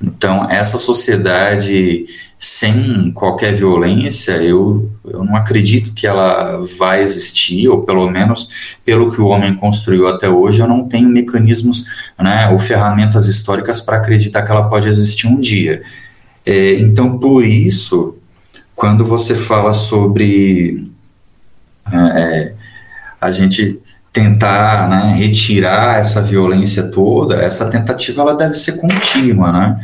Então, essa sociedade sem qualquer violência, eu, eu não acredito que ela vai existir, ou pelo menos pelo que o homem construiu até hoje, eu não tenho mecanismos né, ou ferramentas históricas para acreditar que ela pode existir um dia. É, então, por isso, quando você fala sobre é, é a gente tentar né, retirar essa violência toda, essa tentativa ela deve ser contínua, né?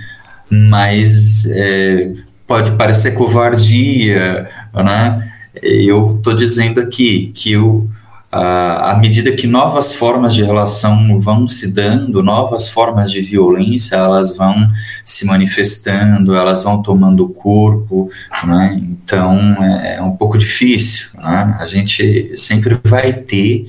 Mas é, pode parecer covardia, né? Eu estou dizendo aqui que o, à medida que novas formas de relação vão se dando, novas formas de violência, elas vão se manifestando, elas vão tomando corpo, né? então é, é um pouco difícil. Né? A gente sempre vai ter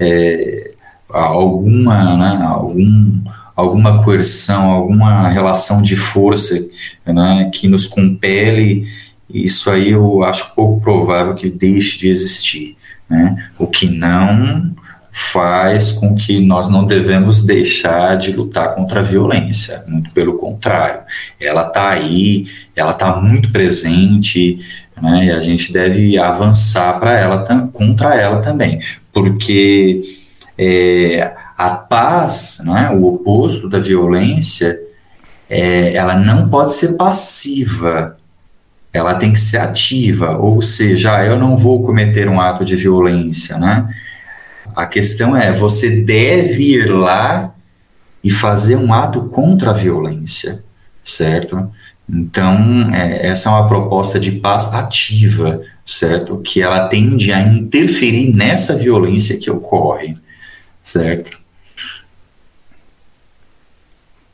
é, alguma, né, algum, alguma coerção, alguma relação de força né, que nos compele, isso aí eu acho pouco provável que deixe de existir. Né? O que não faz com que nós não devemos deixar de lutar contra a violência, muito pelo contrário, ela está aí, ela está muito presente, né, e a gente deve avançar para ela contra ela também, porque é, a paz, né, o oposto da violência, é, ela não pode ser passiva, ela tem que ser ativa, ou seja, ah, eu não vou cometer um ato de violência, né? A questão é, você deve ir lá e fazer um ato contra a violência, certo? Então, é, essa é uma proposta de paz ativa, certo? Que ela tende a interferir nessa violência que ocorre, certo?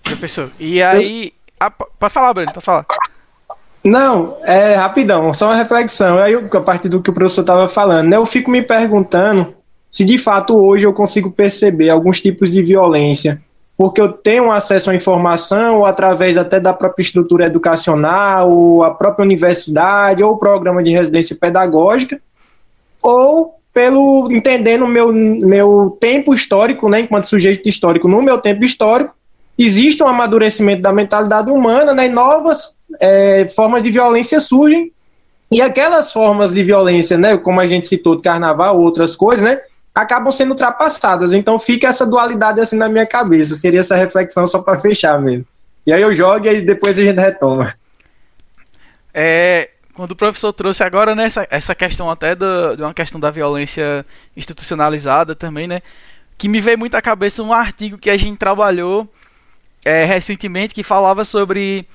Professor, e aí. Ah, pode falar, Breno, pode falar. Não, é rapidão, só uma reflexão. Aí, a partir do que o professor estava falando, né, eu fico me perguntando se de fato hoje eu consigo perceber alguns tipos de violência porque eu tenho acesso à informação, através até da própria estrutura educacional, ou a própria universidade, ou o programa de residência pedagógica, ou pelo entendendo meu meu tempo histórico, né, enquanto sujeito histórico, no meu tempo histórico, existe um amadurecimento da mentalidade humana, né, e novas é, formas de violência surgem, e aquelas formas de violência, né, como a gente citou de carnaval, outras coisas, né, acabam sendo ultrapassadas. Então fica essa dualidade assim na minha cabeça. Seria essa reflexão só para fechar mesmo. E aí eu jogo e depois a gente retoma. É, quando o professor trouxe agora né, essa, essa questão até do, de uma questão da violência institucionalizada também, né? Que me veio muito à cabeça um artigo que a gente trabalhou é, recentemente que falava sobre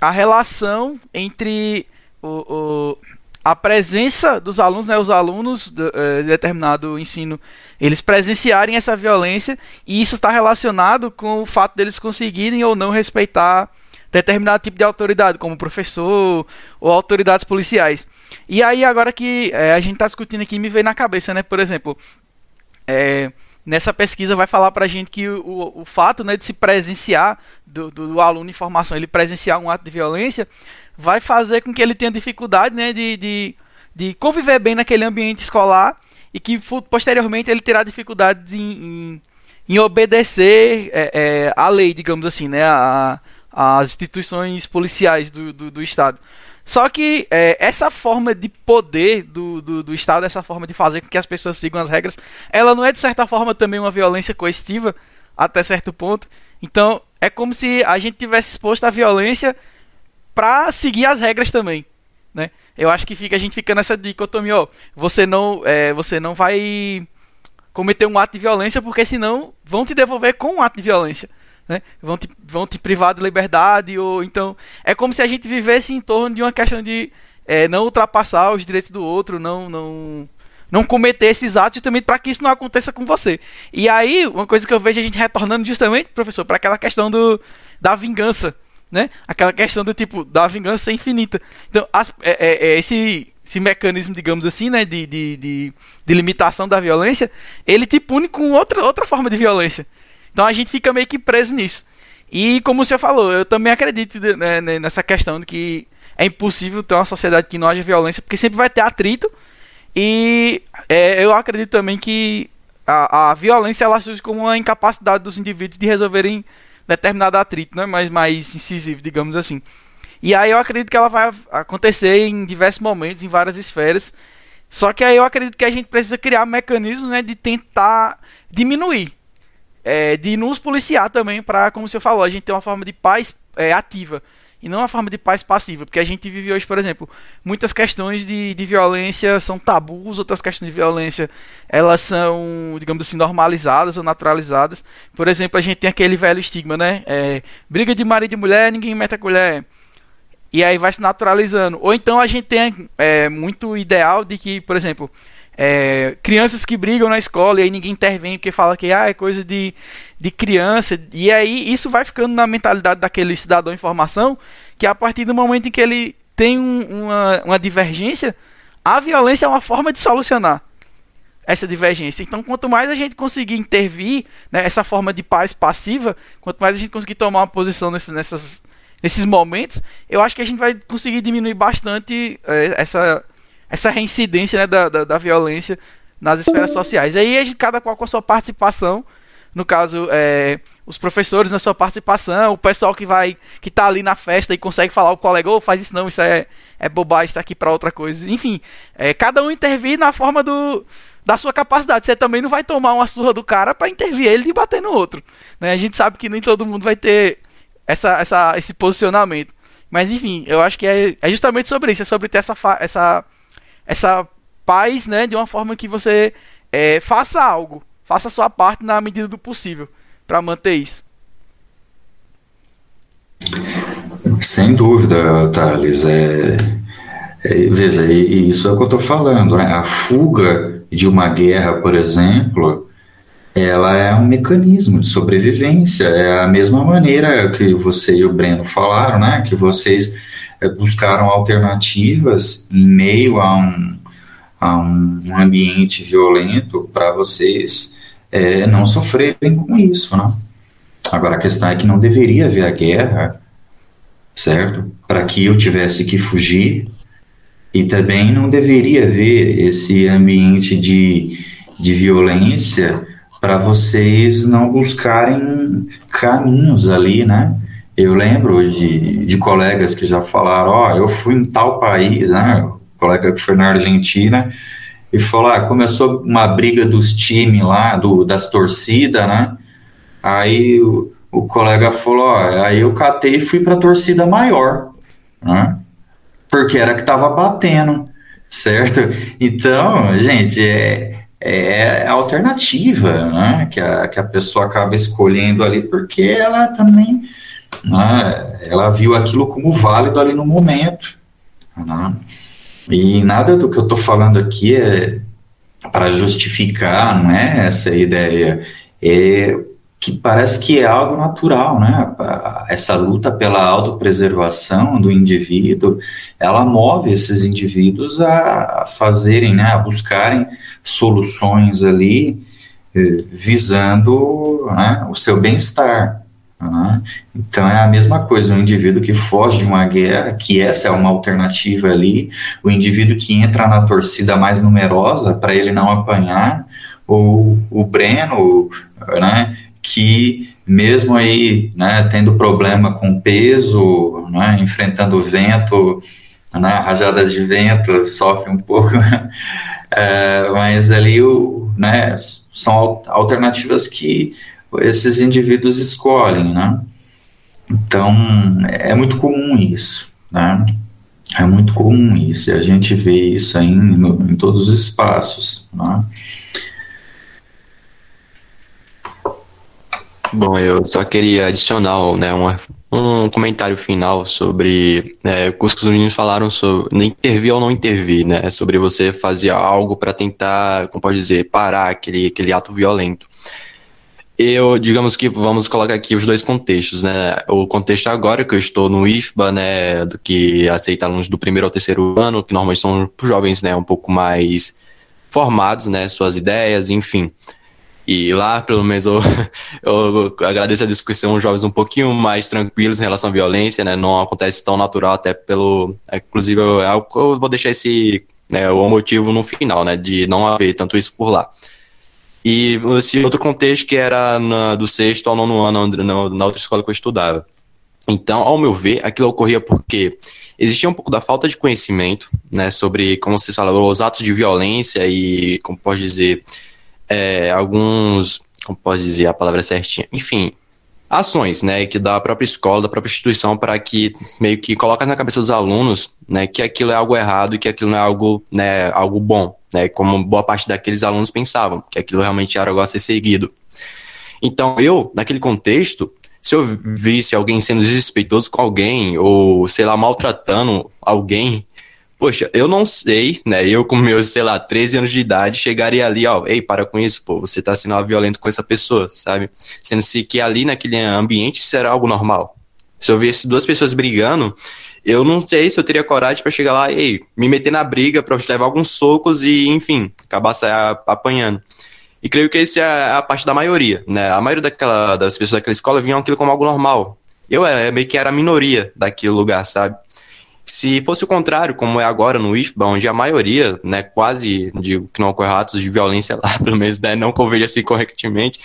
a relação entre o, o a presença dos alunos, né, os alunos de, eh, de, determinado ensino, eles presenciarem essa violência e isso está relacionado com o fato deles conseguirem ou não respeitar determinado tipo de autoridade, como professor ou autoridades policiais. E aí agora que é, a gente está discutindo aqui, me veio na cabeça, né, por exemplo, é, nessa pesquisa vai falar para a gente que o, o, fato né, de se presenciar do, do, do aluno em formação, ele presenciar um ato de violência vai fazer com que ele tenha dificuldade né, de, de, de conviver bem naquele ambiente escolar e que posteriormente ele terá dificuldades em, em, em obedecer é, é, a lei, digamos assim, né, a, as instituições policiais do, do, do Estado. Só que é, essa forma de poder do, do, do, Estado, essa forma de fazer com que as pessoas sigam as regras, ela não é de certa forma também uma violência coercitiva, até certo ponto. Então é como se a gente tivesse exposto à violência para seguir as regras também, né? Eu acho que fica, a gente fica nessa dicotomia, ó, você não, é, você não vai cometer um ato de violência porque senão vão te devolver com um ato de violência. Né? Vão, te, vão te privar de liberdade, ou então. É como se a gente vivesse em torno de uma questão de é, não ultrapassar os direitos do outro, não, não, não cometer esses atos também para que isso não aconteça com você. E aí, uma coisa que eu vejo a gente retornando justamente, professor, para aquela questão do, da vingança. Né? Aquela questão do tipo, da vingança infinita. Então, as, é, é, é esse, esse mecanismo, digamos assim, né, de, de, de, de, limitação da violência, ele te pune com outra, outra forma de violência. Então a gente fica meio que preso nisso. E como você falou, eu também acredito né, né, nessa questão de que é impossível ter uma sociedade que não haja violência, porque sempre vai ter atrito. E é, eu acredito também que a, a, violência ela surge como uma incapacidade dos indivíduos de resolverem determinado atrito, né? mais, mais incisivo, digamos assim. E aí eu acredito que ela vai acontecer em diversos momentos, em várias esferas. Só que aí eu acredito que a gente precisa criar mecanismos né, de tentar diminuir é, de nos policiar também para, como você falou, a gente ter uma forma de paz é, ativa e não uma forma de paz passiva, porque a gente vive hoje, por exemplo, muitas questões de, de violência são tabus, outras questões de violência elas são, digamos assim, normalizadas ou naturalizadas. Por exemplo, a gente tem aquele velho estigma, né? É, briga de marido e mulher, ninguém mete a colher. E aí vai se naturalizando. Ou então a gente tem é, muito ideal de que, por exemplo, é, crianças que brigam na escola e aí ninguém intervém porque fala que ah, é coisa de, de criança. E aí isso vai ficando na mentalidade daquele cidadão em formação que a partir do momento em que ele tem um, uma, uma divergência, a violência é uma forma de solucionar essa divergência. Então, quanto mais a gente conseguir intervir, né, essa forma de paz passiva, quanto mais a gente conseguir tomar uma posição nesses, nessas, nesses momentos, eu acho que a gente vai conseguir diminuir bastante é, essa essa reincidência né, da, da, da, violência nas esferas sociais. Aí a gente, cada qual com a sua participação, no caso, é, os professores na sua participação, o pessoal que vai, que tá ali na festa e consegue falar o colega, oh, faz isso não, isso é, é bobagem, está aqui para outra coisa. Enfim, é, cada um intervir na forma do, da sua capacidade. Você também não vai tomar uma surra do cara para intervir ele e bater no outro. Né? A gente sabe que nem todo mundo vai ter essa, essa, esse posicionamento. Mas enfim, eu acho que é, é justamente sobre isso, é sobre ter essa, essa essa paz, né, de uma forma que você é, faça algo, faça a sua parte na medida do possível para manter isso. Sem dúvida, Thales. É, é, veja, e, isso é o que eu estou falando. Né? A fuga de uma guerra, por exemplo, ela é um mecanismo de sobrevivência. É a mesma maneira que você e o Breno falaram, né? Que vocês buscaram alternativas em meio a um, a um ambiente violento para vocês é, não sofrerem com isso, né? Agora, a questão é que não deveria haver a guerra, certo? Para que eu tivesse que fugir, e também não deveria haver esse ambiente de, de violência para vocês não buscarem caminhos ali, né? Eu lembro de, de colegas que já falaram, ó, oh, eu fui em tal país, né? O colega que foi na Argentina, e falou, ah, começou uma briga dos times lá, do, das torcidas, né? Aí o, o colega falou, ó, aí eu catei e fui para a torcida maior, né? Porque era que tava batendo, certo? Então, gente, é, é a alternativa, né? Que a, que a pessoa acaba escolhendo ali, porque ela também né, ela viu aquilo como válido ali no momento. Né? E nada do que eu estou falando aqui é para justificar, não é essa ideia. É que parece que é algo natural, né? Essa luta pela autopreservação do indivíduo, ela move esses indivíduos a fazerem, né, a buscarem soluções ali eh, visando né, o seu bem-estar. Né? Então é a mesma coisa, o indivíduo que foge de uma guerra, que essa é uma alternativa ali, o indivíduo que entra na torcida mais numerosa para ele não apanhar, ou o Breno, né, que mesmo aí, né, tendo problema com peso, né, enfrentando vento, né, rajadas de vento, sofre um pouco, é, mas ali o, né, são alternativas que esses indivíduos escolhem, né? Então, é muito comum isso, né? É muito comum isso, e a gente vê isso aí em, em todos os espaços, né? Bom, eu só queria adicionar né, uma, um comentário final sobre né, o que os meninos falaram sobre intervir ou não intervir, né? Sobre você fazer algo para tentar, como pode dizer, parar aquele, aquele ato violento eu, digamos que vamos colocar aqui os dois contextos, né? O contexto agora que eu estou no IFBA, né, do que aceita alunos do primeiro ao terceiro ano, que normalmente são jovens, né, um pouco mais formados, né, suas ideias, enfim. E lá, pelo menos, eu, eu agradeço a discussão, jovens um pouquinho mais tranquilos em relação à violência, né, não acontece tão natural, até pelo, é, inclusive, eu, eu vou deixar esse, né, o motivo no final, né, de não haver tanto isso por lá. E esse outro contexto que era na, do sexto ao nono ano, na, na outra escola que eu estudava. Então, ao meu ver, aquilo ocorria porque existia um pouco da falta de conhecimento, né, sobre, como você falou, os atos de violência e, como pode dizer, é, alguns, como pode dizer a palavra certinha, enfim, ações, né, que da própria escola, da própria instituição, para que meio que coloca na cabeça dos alunos, né, que aquilo é algo errado e que aquilo não é algo, né, algo bom, né, como boa parte daqueles alunos pensavam, que aquilo realmente era algo a ser seguido. Então, eu, naquele contexto, se eu visse alguém sendo desrespeitoso com alguém, ou, sei lá, maltratando alguém, poxa, eu não sei, né, eu com meus, sei lá, 13 anos de idade, chegaria ali, ó, ei, para com isso, pô, você tá sendo violento com essa pessoa, sabe? Sendo-se que ali naquele ambiente será algo normal. Se eu visse duas pessoas brigando, eu não sei se eu teria coragem para chegar lá e me meter na briga para levar alguns socos e, enfim, acabar apanhando. E creio que isso é a parte da maioria, né? A maioria daquela, das pessoas daquela escola vinham aquilo como algo normal. Eu é, meio que era a minoria daquele lugar, sabe? Se fosse o contrário, como é agora no IFBA, onde a maioria, né, quase, digo que não ocorre atos de violência lá, pelo menos, né, não que eu veja assim corretamente,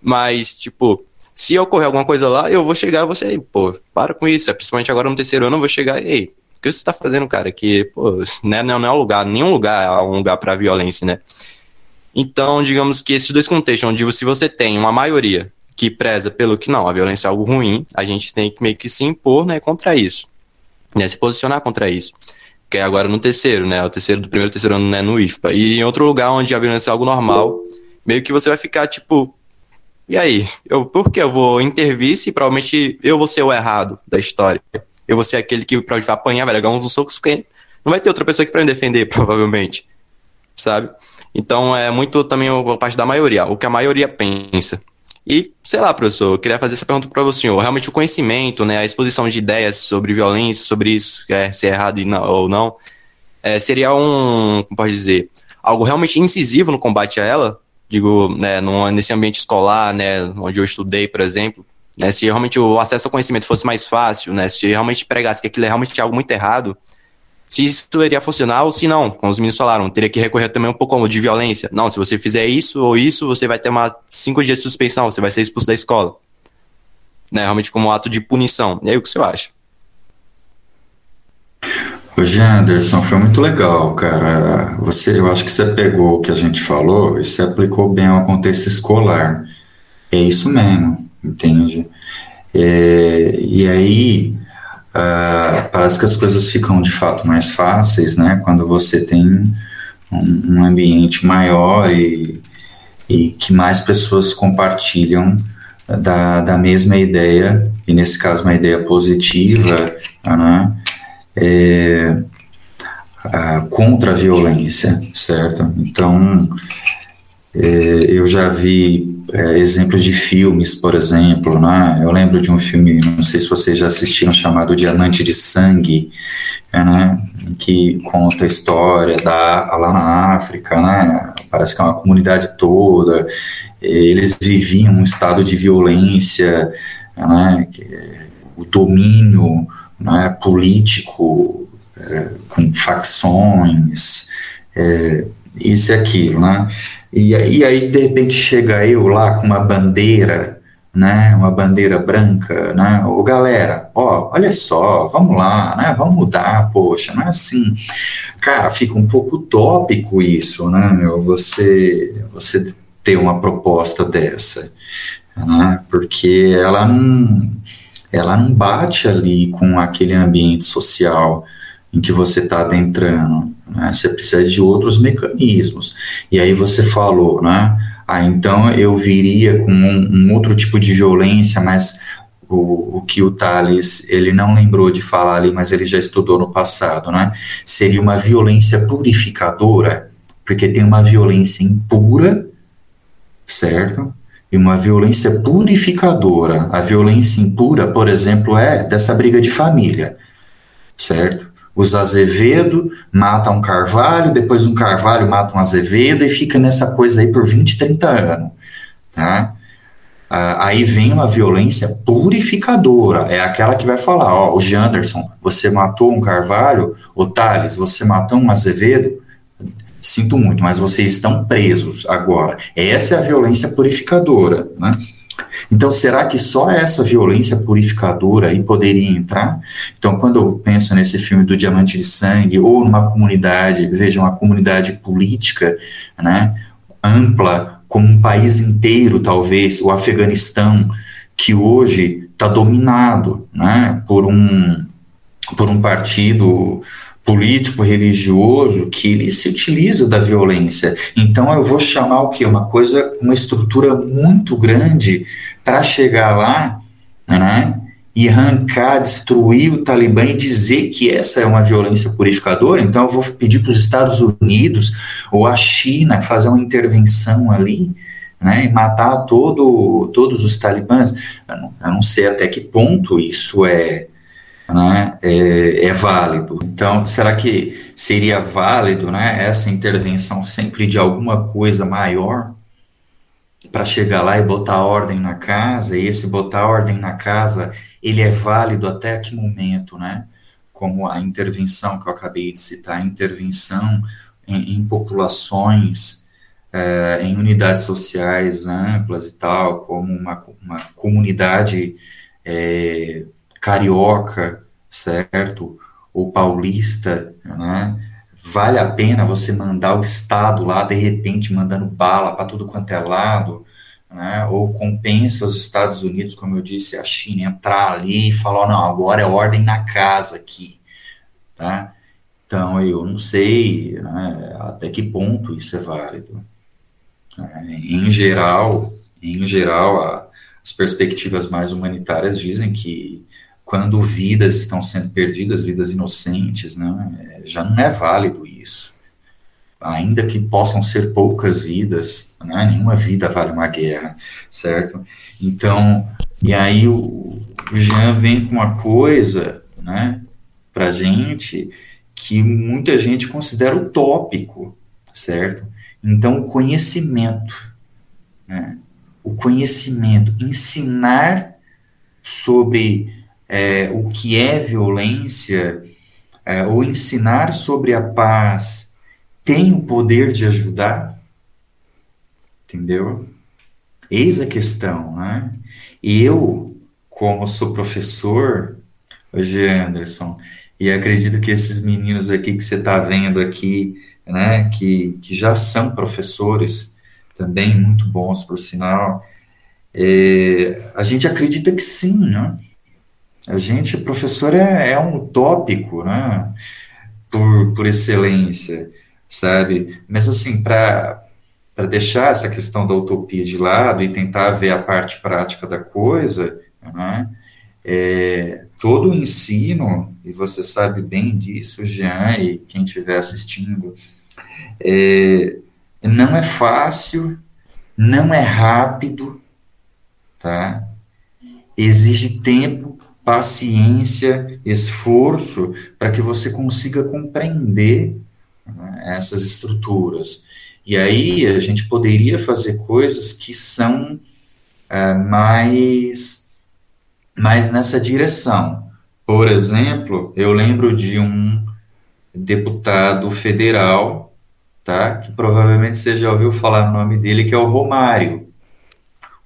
mas, tipo, se ocorrer alguma coisa lá, eu vou chegar ser, pô, para com isso. Principalmente agora no terceiro ano, eu vou chegar e, o que você tá fazendo, cara? Que, pô, né, não, não é um lugar, nenhum lugar é um lugar para violência, né? Então, digamos que esses dois contextos, onde se você tem uma maioria que preza pelo que não, a violência é algo ruim, a gente tem que meio que se impor, né, contra isso. Né, se posicionar contra isso. Que é agora no terceiro, né? O terceiro do primeiro terceiro ano, né, no IFPA. E em outro lugar onde a violência é algo normal, meio que você vai ficar, tipo, e aí? Eu, por que eu vou intervir se provavelmente eu vou ser o errado da história? Eu vou ser aquele que vai apanhar, vai levar uns socos, porque não vai ter outra pessoa que para me defender, provavelmente. Sabe? Então é muito também a parte da maioria, o que a maioria pensa. E, sei lá, professor, eu queria fazer essa pergunta para o senhor. Realmente o conhecimento, né, a exposição de ideias sobre violência, sobre isso, é, se é errado não, ou não, é, seria um, como pode dizer, algo realmente incisivo no combate a ela? Digo, né, no, nesse ambiente escolar, né, onde eu estudei, por exemplo, né, se realmente o acesso ao conhecimento fosse mais fácil, né, se realmente pregasse que aquilo é realmente algo muito errado, se isso iria funcionar ou se não, como os meninos falaram, teria que recorrer também um pouco de violência. Não, se você fizer isso ou isso, você vai ter uma cinco dias de suspensão, você vai ser expulso da escola. Né, realmente como um ato de punição. E aí o que você acha? Hoje, Anderson, foi muito legal, cara. Você, eu acho que você pegou o que a gente falou e se aplicou bem ao contexto escolar. É isso mesmo, entende? É, e aí, uh, parece que as coisas ficam de fato mais fáceis, né? Quando você tem um, um ambiente maior e, e que mais pessoas compartilham da, da mesma ideia, e nesse caso uma ideia positiva, né? É, a, contra a violência, certo? Então, é, eu já vi é, exemplos de filmes, por exemplo, né? Eu lembro de um filme, não sei se vocês já assistiram, chamado Diamante de Sangue, é, né? Que conta a história da lá na África, né? Parece que é uma comunidade toda. Eles viviam um estado de violência né, é o domínio né, político é, com facções, é, isso e aquilo, né? E, e aí, de repente, chega eu lá com uma bandeira, né, uma bandeira branca, né, ô galera, ó, olha só, vamos lá, né, vamos mudar, poxa, não é assim, cara, fica um pouco utópico isso, né, meu, você, você ter uma proposta dessa, né, porque ela não, ela não bate ali com aquele ambiente social em que você está adentrando, né? Você precisa de outros mecanismos. E aí você falou, né? Ah, então eu viria com um, um outro tipo de violência, mas o, o, que o Thales, ele não lembrou de falar ali, mas ele já estudou no passado, né? Seria uma violência purificadora, porque tem uma violência impura, certo? E uma violência purificadora. A violência impura, por exemplo, é dessa briga de família, certo? Os Azevedo matam um Carvalho, depois um Carvalho mata um Azevedo e fica nessa coisa aí por 20, 30 anos. Tá? Ah, aí vem uma violência purificadora, é aquela que vai falar, ó, o Janderson, você matou um Carvalho, o Thales, você matou um Azevedo, sinto muito, mas vocês estão presos agora. Essa é a violência purificadora, né? Então, será que só essa violência purificadora aí poderia entrar? Então, quando eu penso nesse filme do Diamante de Sangue, ou numa comunidade, veja, uma comunidade política, né, ampla, como um país inteiro, talvez, o Afeganistão, que hoje está dominado, né, por um, por um partido político religioso que ele se utiliza da violência. Então eu vou chamar o que uma coisa, uma estrutura muito grande para chegar lá, né? E arrancar, destruir o Talibã e dizer que essa é uma violência purificadora, então eu vou pedir para os Estados Unidos ou a China fazer uma intervenção ali, né, e matar todo, todos os talibãs. Eu não, eu não sei até que ponto isso é, né, é, é, válido. Então, será que seria válido né, essa intervenção sempre de alguma coisa maior para chegar lá e botar ordem na casa? E esse botar ordem na casa, ele é válido até que momento, né? Como a intervenção que eu acabei de citar, a intervenção em, em populações, é, em unidades sociais amplas e tal, como uma, uma comunidade é, carioca, certo? Ou paulista, né? Vale a pena você mandar o Estado lá, de repente, mandando bala para tudo quanto é lado, né? Ou compensa os Estados Unidos, como eu disse, a China entrar ali e falar, não, agora é ordem na casa aqui, tá? Então, eu não sei né, até que ponto isso é válido. É, em geral, em geral, a, as perspectivas mais humanitárias dizem que quando vidas estão sendo perdidas, vidas inocentes, né, já não é válido isso. Ainda que possam ser poucas vidas, né, nenhuma vida vale uma guerra, certo? Então, e aí o, Jean vem com uma coisa, né, para gente que muita gente considera utópico, certo? Então, o conhecimento, né, o conhecimento, ensinar sobre é, o que é violência, é, ou ensinar sobre a paz, tem o poder de ajudar? Entendeu? Eis a questão, né? Eu, como sou professor, hoje Anderson, e acredito que esses meninos aqui que você está vendo aqui, né, que, que já são professores, também muito bons, por sinal, é, a gente acredita que sim, né? A gente, professor, é, é um utópico, né? Por, por excelência, sabe? Mas, assim, para deixar essa questão da utopia de lado e tentar ver a parte prática da coisa, né? É, todo o ensino, e você sabe bem disso, Jean, e quem estiver assistindo, é, não é fácil, não é rápido, tá? Exige tempo paciência, esforço para que você consiga compreender né, essas estruturas. E aí a gente poderia fazer coisas que são é, mais mas nessa direção. Por exemplo, eu lembro de um deputado federal, tá? Que provavelmente você já ouviu falar o nome dele, que é o Romário.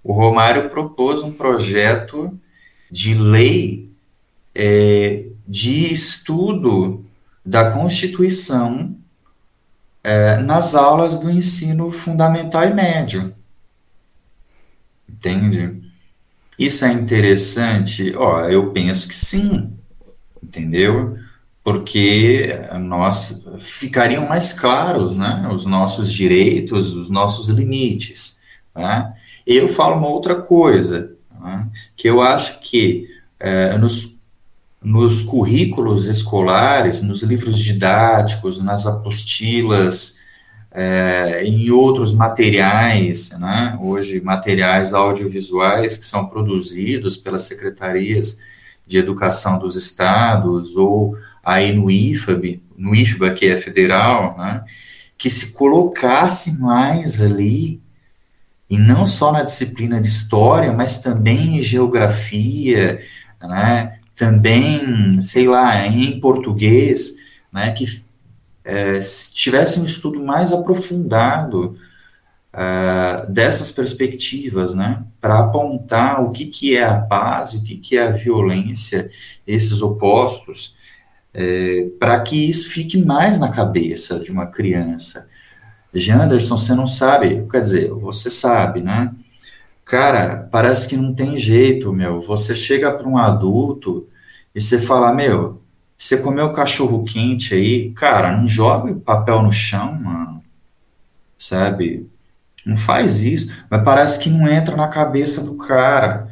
O Romário propôs um projeto de lei é, de estudo da Constituição é, nas aulas do ensino fundamental e médio. Entende? Isso é interessante? Ó, eu penso que sim, entendeu? Porque nós ficariam mais claros, né? Os nossos direitos, os nossos limites. Né? Eu falo uma outra coisa, né? que eu acho que é, nos, nos currículos escolares, nos livros didáticos, nas apostilas, é, em outros materiais, né? hoje materiais audiovisuais que são produzidos pelas secretarias de educação dos estados ou aí no IFAB, no IFBA que é federal, né? que se colocasse mais ali e não só na disciplina de história, mas também em geografia, né? também, sei lá, em português, né? que é, tivesse um estudo mais aprofundado uh, dessas perspectivas, né, para apontar o que, que é a paz, o que, que é a violência, esses opostos, é, para que isso fique mais na cabeça de uma criança. Janderson, você não sabe, quer dizer, você sabe, né? Cara, parece que não tem jeito, meu. Você chega para um adulto e você fala, meu, você comeu cachorro quente aí, cara, não joga papel no chão, mano. Sabe? Não faz isso. Mas parece que não entra na cabeça do cara.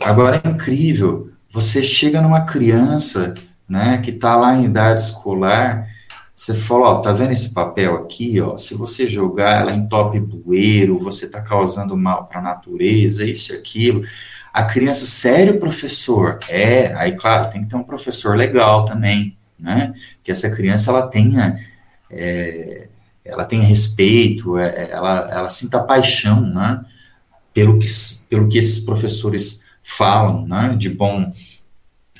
Agora é incrível. Você chega numa criança, né, que tá lá em idade escolar, você fala, ó, tá vendo esse papel aqui, ó? Se você jogar ela entope bueiro, você tá causando mal para a natureza, isso e aquilo. A criança, sério, professor? É, aí, claro, tem que ter um professor legal também, né? Que essa criança, ela tenha, é, ela tenha respeito, é, ela, ela sinta paixão, né? Pelo que, pelo que esses professores falam, né? De bom.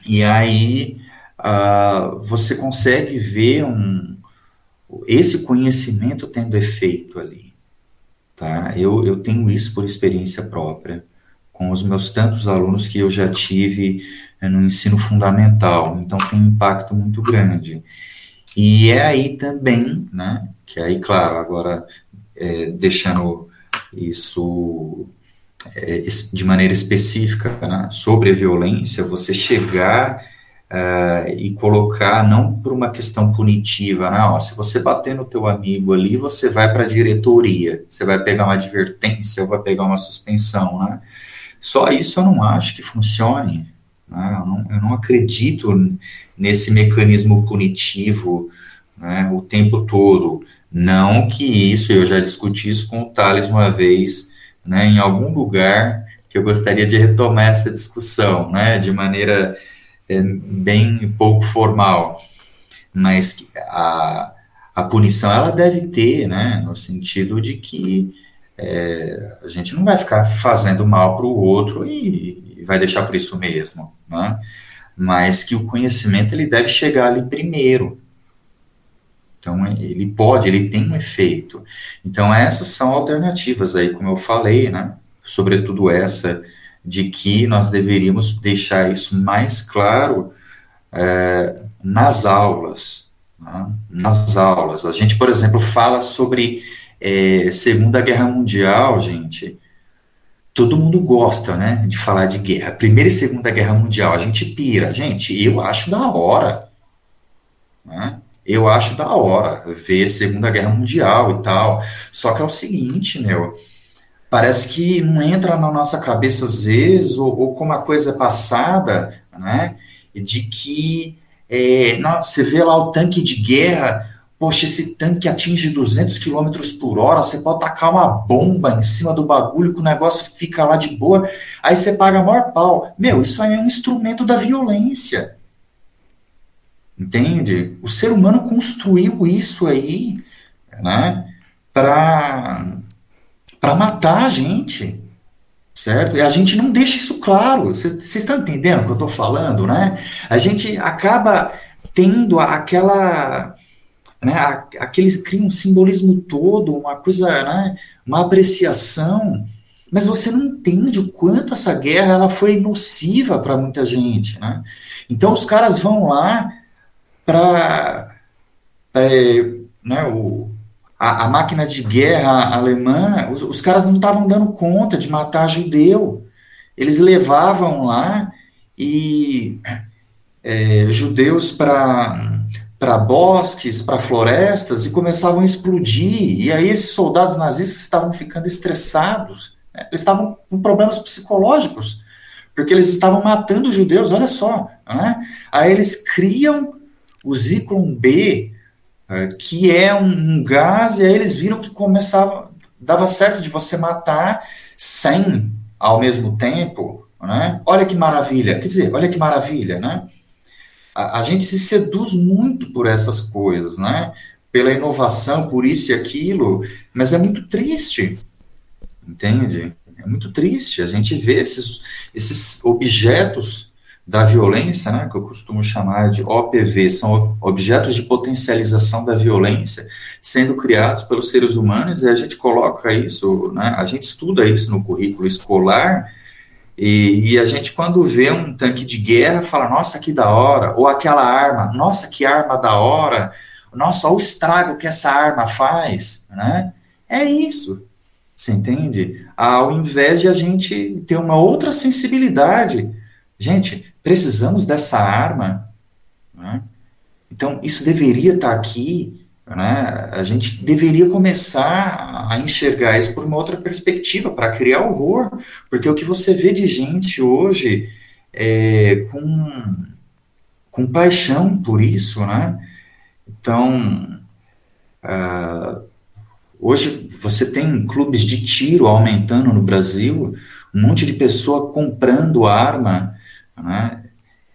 E aí, uh, você consegue ver um, esse conhecimento tendo efeito ali, tá? Eu, eu tenho isso por experiência própria com os meus tantos alunos que eu já tive é, no ensino fundamental, então tem um impacto muito grande. E é aí também, né, que aí, claro, agora é, deixando isso é, de maneira específica né, sobre a violência, você chegar uh, e colocar não por uma questão punitiva, né, ó, se você bater no teu amigo ali, você vai para a diretoria, você vai pegar uma advertência, ou vai pegar uma suspensão, né, só isso eu não acho que funcione. Né? Eu, não, eu, não, acredito nesse mecanismo punitivo né, o tempo todo. Não que isso, eu já discuti isso com o Thales uma vez, né, em algum lugar que eu gostaria de retomar essa discussão, né, de maneira bem pouco formal. Mas a, a punição ela deve ter, né, no sentido de que é, a gente não vai ficar fazendo mal para o outro e, e, vai deixar por isso mesmo, né? mas que o conhecimento ele deve chegar ali primeiro. Então, ele pode, ele tem um efeito. Então, essas são alternativas aí, como eu falei, né? Sobretudo essa de que nós deveríamos deixar isso mais claro é, nas aulas. Né? Nas aulas. A gente, por exemplo, fala sobre é, Segunda Guerra Mundial, gente, todo mundo gosta, né, de falar de guerra. Primeira e Segunda Guerra Mundial, a gente pira. Gente, eu acho da hora. Né? Eu acho da hora ver Segunda Guerra Mundial e tal. Só que é o seguinte, meu, parece que não entra na nossa cabeça às vezes, ou, ou como a coisa é passada, né, de que, é, não, você vê lá o tanque de guerra Poxa, esse tanque atinge 200 km por hora, você pode tacar uma bomba em cima do bagulho que o negócio fica lá de boa, aí você paga maior pau. Meu, isso aí é um instrumento da violência. Entende? O ser humano construiu isso aí, né, para para matar a gente, certo? E a gente não deixa isso claro. Vocês estão entendendo o que eu estou falando, né? A gente acaba tendo aquela. Né, aqueles criam um simbolismo todo, uma coisa, né, uma apreciação, mas você não entende o quanto essa guerra ela foi nociva para muita gente, né? Então os caras vão lá para é, né, o, a, a, máquina de guerra alemã, os, os caras não estavam dando conta de matar judeu. Eles levavam lá e é, judeus para bosques, para florestas e começavam a explodir. E aí esses soldados nazistas estavam ficando estressados, né? eles estavam com problemas psicológicos, porque eles estavam matando judeus, olha só. Né? Aí eles criam o Zyklon B, que é um, um, gás, e aí eles viram que começava, dava certo de você matar 100 ao mesmo tempo, né? Olha que maravilha, quer dizer, olha que maravilha, né? A, a gente se seduz muito por essas coisas, né? Pela inovação, por isso e aquilo, mas é muito triste, entende? É muito triste a gente ver esses, esses objetos da violência, né, que eu costumo chamar de OPV, são objetos de potencialização da violência, sendo criados pelos seres humanos, e a gente coloca isso, né, a gente estuda isso no currículo escolar, e, e, a gente, quando vê um tanque de guerra, fala, nossa, que da hora, ou aquela arma, nossa, que arma da hora, nossa, olha o estrago que essa arma faz, né? É isso, você entende? Ao invés de a gente ter uma outra sensibilidade. Gente, precisamos dessa arma. Né? Então, isso deveria estar aqui. Né? A gente deveria começar a enxergar isso por uma outra perspectiva, para criar horror, porque o que você vê de gente hoje é, com, com paixão por isso, né? Então, uh, hoje você tem clubes de tiro aumentando no Brasil, um monte de pessoa comprando arma, né?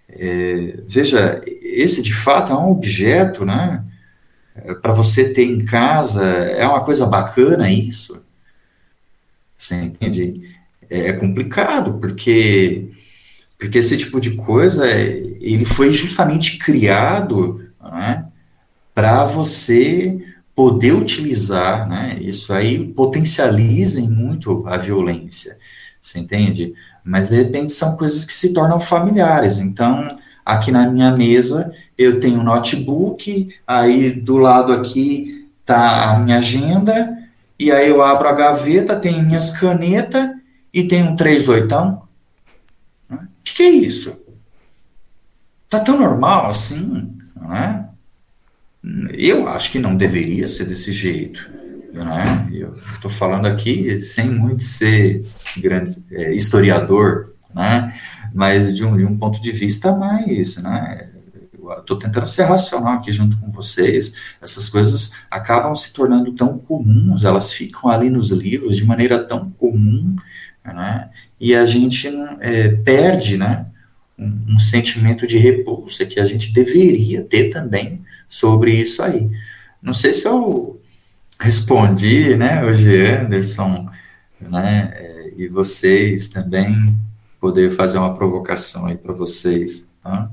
É, veja, esse de fato é um objeto, né? É, Para você ter em casa, é uma coisa bacana isso. Você entende? É, é complicado, porque, porque esse tipo de coisa, ele foi justamente criado né, para você poder utilizar, né, isso aí potencializa muito a violência, você entende? mas de repente são coisas que se tornam familiares. Então, aqui na minha mesa eu tenho um notebook, aí do lado aqui tá a minha agenda, e aí eu abro a gaveta, tenho minhas canetas e tenho um 3 oitão. O que, que é isso? Tá tão normal assim, não é? Eu acho que não deveria ser desse jeito. Né? Eu estou falando aqui sem muito ser grande é, historiador, né? mas de um, de um ponto de vista mais, né? estou tentando ser racional aqui junto com vocês, essas coisas acabam se tornando tão comuns, elas ficam ali nos livros de maneira tão comum, né? e a gente é, perde né, um, um, sentimento de repulsa que a gente deveria ter também sobre isso aí. Não sei se eu respondi, né, hoje Anderson, né, é, e vocês também poder fazer uma provocação aí para vocês, tá?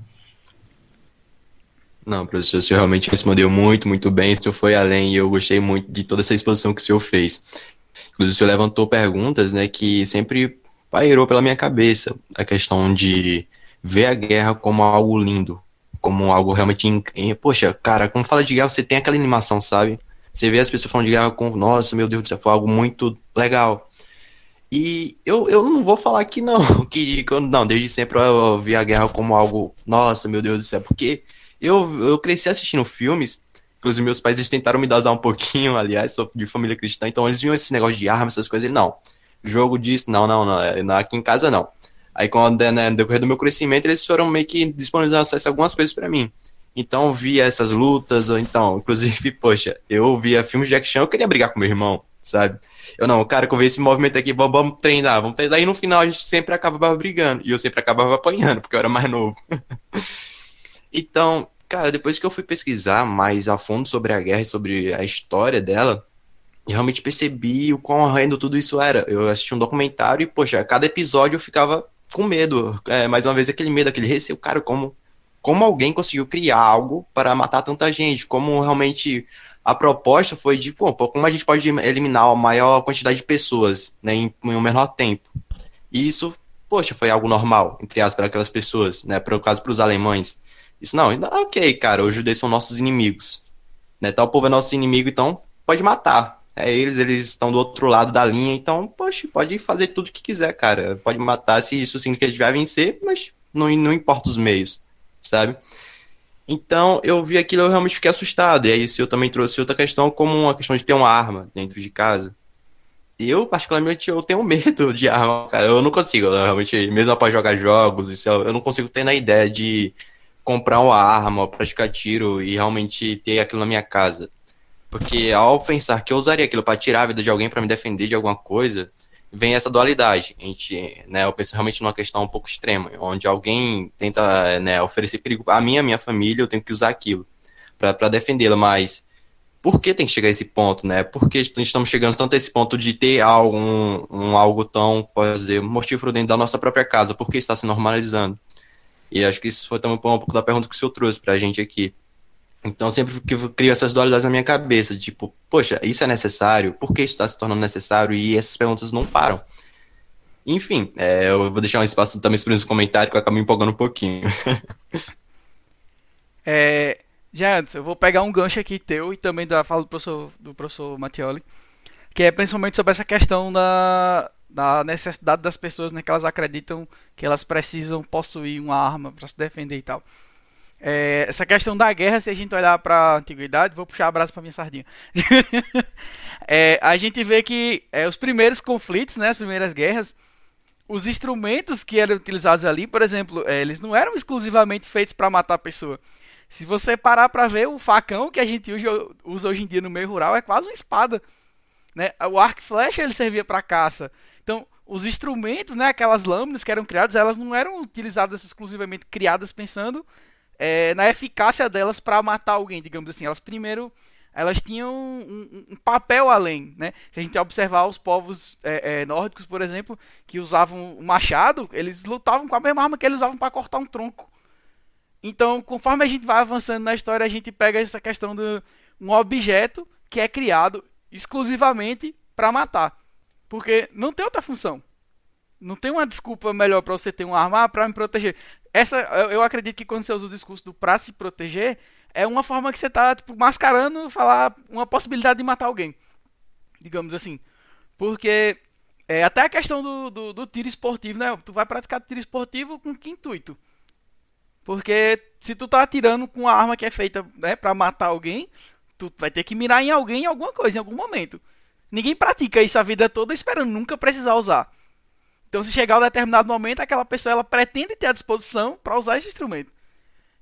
Não, professor, o senhor realmente respondeu muito, muito bem, o senhor foi além e eu gostei muito de toda essa exposição que o senhor fez. Inclusive, o senhor levantou perguntas, né, que sempre pairou pela minha cabeça, a questão de ver a guerra como algo lindo, como algo realmente... Poxa, cara, quando fala de guerra, você tem aquela animação, sabe? Você vê as pessoas falando de guerra com, nossa, meu Deus do céu, foi algo muito legal. E eu, eu não vou falar que não, que não, desde sempre eu vi a guerra como algo, nossa, meu Deus do céu, porque eu, eu cresci assistindo filmes, inclusive meus pais eles tentaram me dosar um pouquinho, aliás, sou de família cristã, então eles viam esse negócio de armas, essas coisas, e não, jogo disso, não, não, não, aqui em casa não. Aí quando, né, no decorrer do meu crescimento, eles foram meio que disponibilizando acesso a algumas coisas para mim. Então via essas lutas, ou então, inclusive, poxa, eu via filmes de action, eu queria brigar com meu irmão, sabe? Eu não, cara, que eu vi esse movimento aqui, vamos, vamos treinar, vamos treinar. E no final a gente sempre acabava brigando. E eu sempre acabava apanhando, porque eu era mais novo. então, cara, depois que eu fui pesquisar mais a fundo sobre a guerra e sobre a história dela, realmente percebi o quão horrendo tudo isso era. Eu assisti um documentário e, poxa, a cada episódio eu ficava com medo. É, mais uma vez, aquele medo, aquele receio. Cara, como, como alguém conseguiu criar algo para matar tanta gente? Como realmente a proposta foi de, pô, como a gente pode eliminar a maior quantidade de pessoas né, em, em um menor tempo? E isso, poxa, foi algo normal, entre aspas, para aquelas pessoas, né? Por caso, para os alemães. Isso não, ok, cara, os judeus são nossos inimigos. Né? Tal povo é nosso inimigo, então pode matar é eles, eles estão do outro lado da linha, então, poxa, pode fazer tudo que quiser, cara. Pode matar se isso significa que a gente vai vencer, mas não, não importa os meios, sabe? Então, eu vi aquilo eu realmente fiquei assustado. E aí, isso eu também trouxe outra questão, como uma questão de ter uma arma dentro de casa. Eu, particularmente, eu tenho medo de arma, cara. Eu não consigo, eu, realmente, mesmo após jogar jogos, isso, eu não consigo ter na ideia de comprar uma arma, praticar tiro e realmente ter aquilo na minha casa. Porque ao pensar que eu usaria aquilo para tirar a vida de alguém, para me defender de alguma coisa, vem essa dualidade. A gente, né, eu penso realmente numa questão um pouco extrema, onde alguém tenta né, oferecer perigo a mim, a minha família, eu tenho que usar aquilo para defendê-la, mas por que tem que chegar a esse ponto, né? Por que estamos chegando tanto a esse ponto de ter algo, um, um algo tão, pode dizer, mortífero dentro da nossa própria casa? Por que está se normalizando? E acho que isso foi também um pouco da pergunta que o senhor trouxe para a gente aqui. Então, sempre que eu crio essas dualidades na minha cabeça, tipo, poxa, isso é necessário? Por que isso está se tornando necessário? E essas perguntas não param. Enfim, é, eu vou deixar um espaço também para os comentários, que eu acabo me empolgando um pouquinho. é, já antes, eu vou pegar um gancho aqui teu e também da fala do professor, do professor Mattioli, que é principalmente sobre essa questão da, da necessidade das pessoas, né, que elas acreditam que elas precisam possuir uma arma para se defender e tal. É, essa questão da guerra, se a gente olhar para a antiguidade, vou puxar a brasa para minha sardinha. é, a gente vê que é, os primeiros conflitos, né, as primeiras guerras, os instrumentos que eram utilizados ali, por exemplo, é, eles não eram exclusivamente feitos para matar a pessoa. Se você parar para ver o facão que a gente usa hoje em dia no meio rural é quase uma espada, né? O arco e flecha ele servia para caça. Então, os instrumentos, né, aquelas lâminas que eram criadas, elas não eram utilizadas exclusivamente criadas pensando é, na eficácia delas para matar alguém, digamos assim. Elas primeiro elas tinham um, um, papel além, né? Se a gente observar os povos é, é, nórdicos, por exemplo, que usavam o machado, eles lutavam com a mesma arma que eles usavam para cortar um tronco. Então, conforme a gente vai avançando na história, a gente pega essa questão de um objeto que é criado exclusivamente para matar, porque não tem outra função. Não tem uma desculpa melhor para você ter uma arma ah, para me proteger. Essa, eu acredito que quando você usa o discurso do pra se proteger, é uma forma que você tá, tipo, mascarando falar uma possibilidade de matar alguém. Digamos assim. Porque é, até a questão do, do, do, tiro esportivo, né? Tu vai praticar tiro esportivo com que intuito? Porque se tu tá atirando com uma arma que é feita né, para matar alguém, tu vai ter que mirar em alguém em alguma coisa, em algum momento. Ninguém pratica isso a vida toda esperando nunca precisar usar. Então, se chegar um determinado momento, aquela pessoa ela pretende ter a disposição para usar esse instrumento.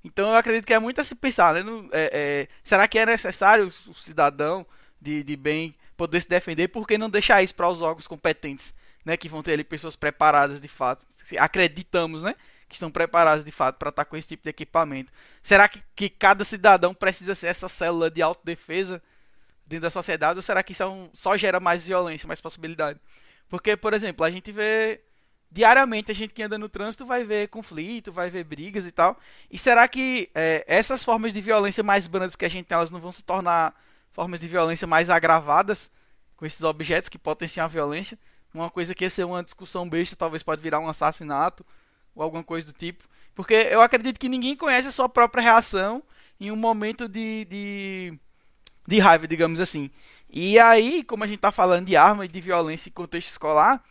Então, eu acredito que é muito a se pensar, né? É, é, será que é necessário o cidadão de, de bem poder se defender? Por que não deixar isso para os órgãos competentes, né? Que vão ter ali pessoas preparadas de fato. Acreditamos, né? Que estão preparadas de fato para estar com esse tipo de equipamento. Será que, que cada cidadão precisa ser essa célula de autodefesa dentro da sociedade? Ou será que isso é um, só gera mais violência, mais possibilidade? Porque, por exemplo, a gente vê diariamente a gente que anda no trânsito vai ver conflito, vai ver brigas e tal. E será que é, essas formas de violência mais brandas que a gente tem, elas não vão se tornar formas de violência mais agravadas com esses objetos que potenciam a violência? Uma coisa que ia ser uma discussão besta, talvez pode virar um assassinato ou alguma coisa do tipo. Porque eu acredito que ninguém conhece a sua própria reação em um momento de, de, de raiva, digamos assim. E aí, como a gente está falando de arma e de violência em contexto escolar,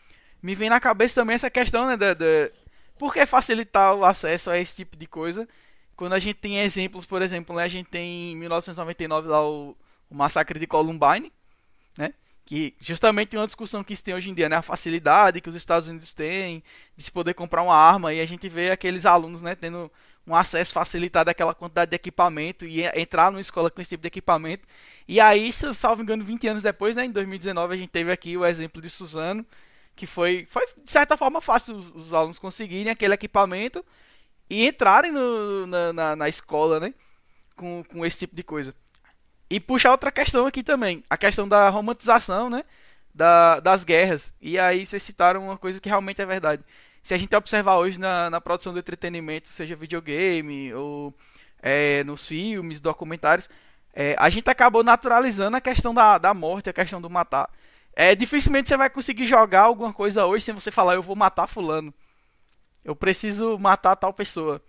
me vem na cabeça também essa questão, né, de, de por que facilitar o acesso a esse tipo de coisa, quando a gente tem exemplos, por exemplo, né, a gente tem em 1999 lá o, o massacre de Columbine, né, que justamente uma discussão que se tem hoje em dia, né, a facilidade que os Estados Unidos têm de se poder comprar uma arma, e a gente vê aqueles alunos, né, tendo um acesso facilitado àquela quantidade de equipamento e entrar numa escola com esse tipo de equipamento. E aí, se eu salvo engano, 20 anos depois, né, em 2019, a gente teve aqui o exemplo de Suzano, que foi, foi de certa forma fácil os, os alunos conseguirem aquele equipamento e entrarem no, na, na, na, escola, né, com, com esse tipo de coisa. e puxar outra questão aqui também, a questão da romantização, né? Da, das guerras. E aí vocês citaram uma coisa que realmente é verdade. Se a gente observar hoje na, na produção do entretenimento, seja videogame ou é, nos filmes, documentários, é, a gente acabou naturalizando a questão da, da morte, a questão do matar. É, dificilmente você vai conseguir jogar alguma coisa hoje sem você falar, eu vou matar fulano. Eu preciso matar tal pessoa.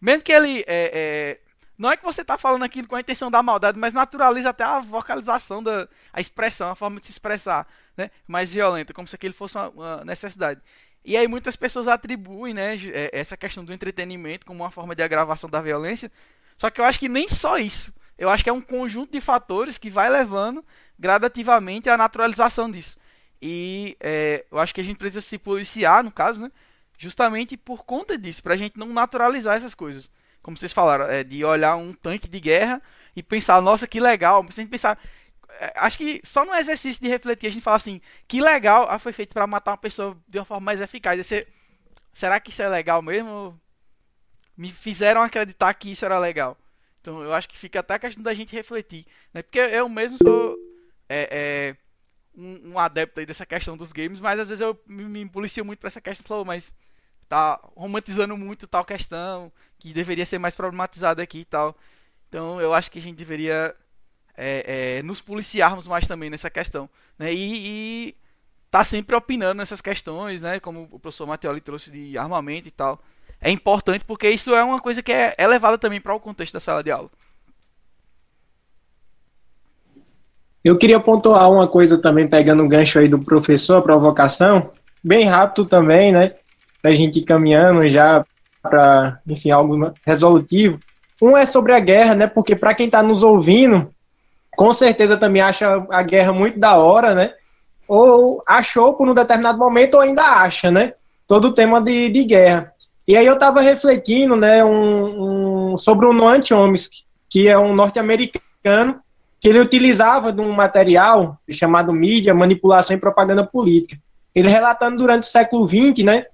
Mesmo que ele é, é, não é que você está falando aquilo com a intenção da maldade, mas naturaliza até a vocalização, da, a expressão, a forma de se expressar, né? Mais violenta, como se aquilo fosse uma, uma necessidade. E aí muitas pessoas atribuem, né, é, essa questão do entretenimento como uma forma de agravação da violência. Só que eu acho que nem só isso. Eu acho que é um conjunto de fatores que vai levando gradativamente à naturalização disso. E é, eu acho que a gente precisa se policiar, no caso, né? Justamente por conta disso, para a gente não naturalizar essas coisas como vocês falaram, é, de olhar um tanque de guerra e pensar, nossa, que legal. Que pensar. É, acho que só no exercício de refletir a gente fala assim, que legal, ah, foi feito para matar uma pessoa de uma forma mais eficaz. Você, será que isso é legal mesmo? Me fizeram acreditar que isso era legal. Então eu acho que fica até a questão da gente refletir. Né? Porque eu mesmo sou é, é, um, um, adepto dessa questão dos games, mas às vezes eu me, me policio muito para essa questão. Falou, mas tá romantizando muito tal questão, que deveria ser mais problematizada aqui e tal. Então eu acho que a gente deveria é, é, nos policiarmos mais também nessa questão. Né? E, e tá sempre opinando nessas questões, né? Como o professor Matteoli trouxe de armamento e tal. É importante porque isso é uma coisa que é, é levada também para o contexto da sala de aula. Eu queria pontuar uma coisa também, pegando o gancho aí do professor, a provocação, bem rápido também, né? a gente ir caminhando já para, enfim, algo resolutivo. Um é sobre a guerra, né? Porque para quem está nos ouvindo, com certeza também acha a guerra muito da hora, né? Ou achou por um determinado momento ou ainda acha, né? Todo o tema de, de guerra. E aí eu estava refletindo, né, um, um, sobre o Noam Chomsky, que é um norte-americano, que ele utilizava de um material chamado mídia, manipulação e propaganda política. Ele relatando durante o século XX, né,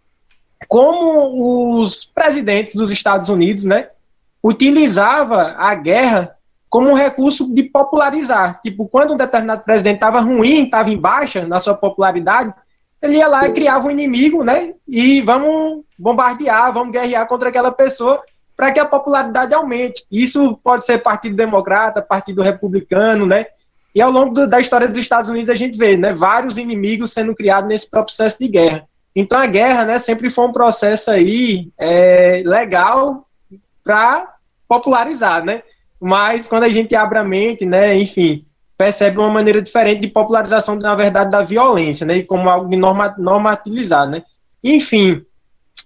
como os presidentes dos Estados Unidos, né, utilizava a guerra como um recurso de popularizar. Tipo, quando um determinado presidente estava ruim, estava em baixa na sua popularidade, ele ia lá e criava um inimigo, né? E vamos bombardear, vamos guerrear contra aquela pessoa para que a popularidade aumente. Isso pode ser Partido Democrata, Partido Republicano, né? E ao longo do, da história dos Estados Unidos a gente vê, né, vários inimigos sendo criados nesse processo de guerra. Então a guerra, né, sempre foi um processo aí é, legal para popularizar, né? Mas quando a gente abre a mente, né, enfim, percebe uma maneira diferente de popularização, na verdade, da violência, né, como algo de norma, né? Enfim,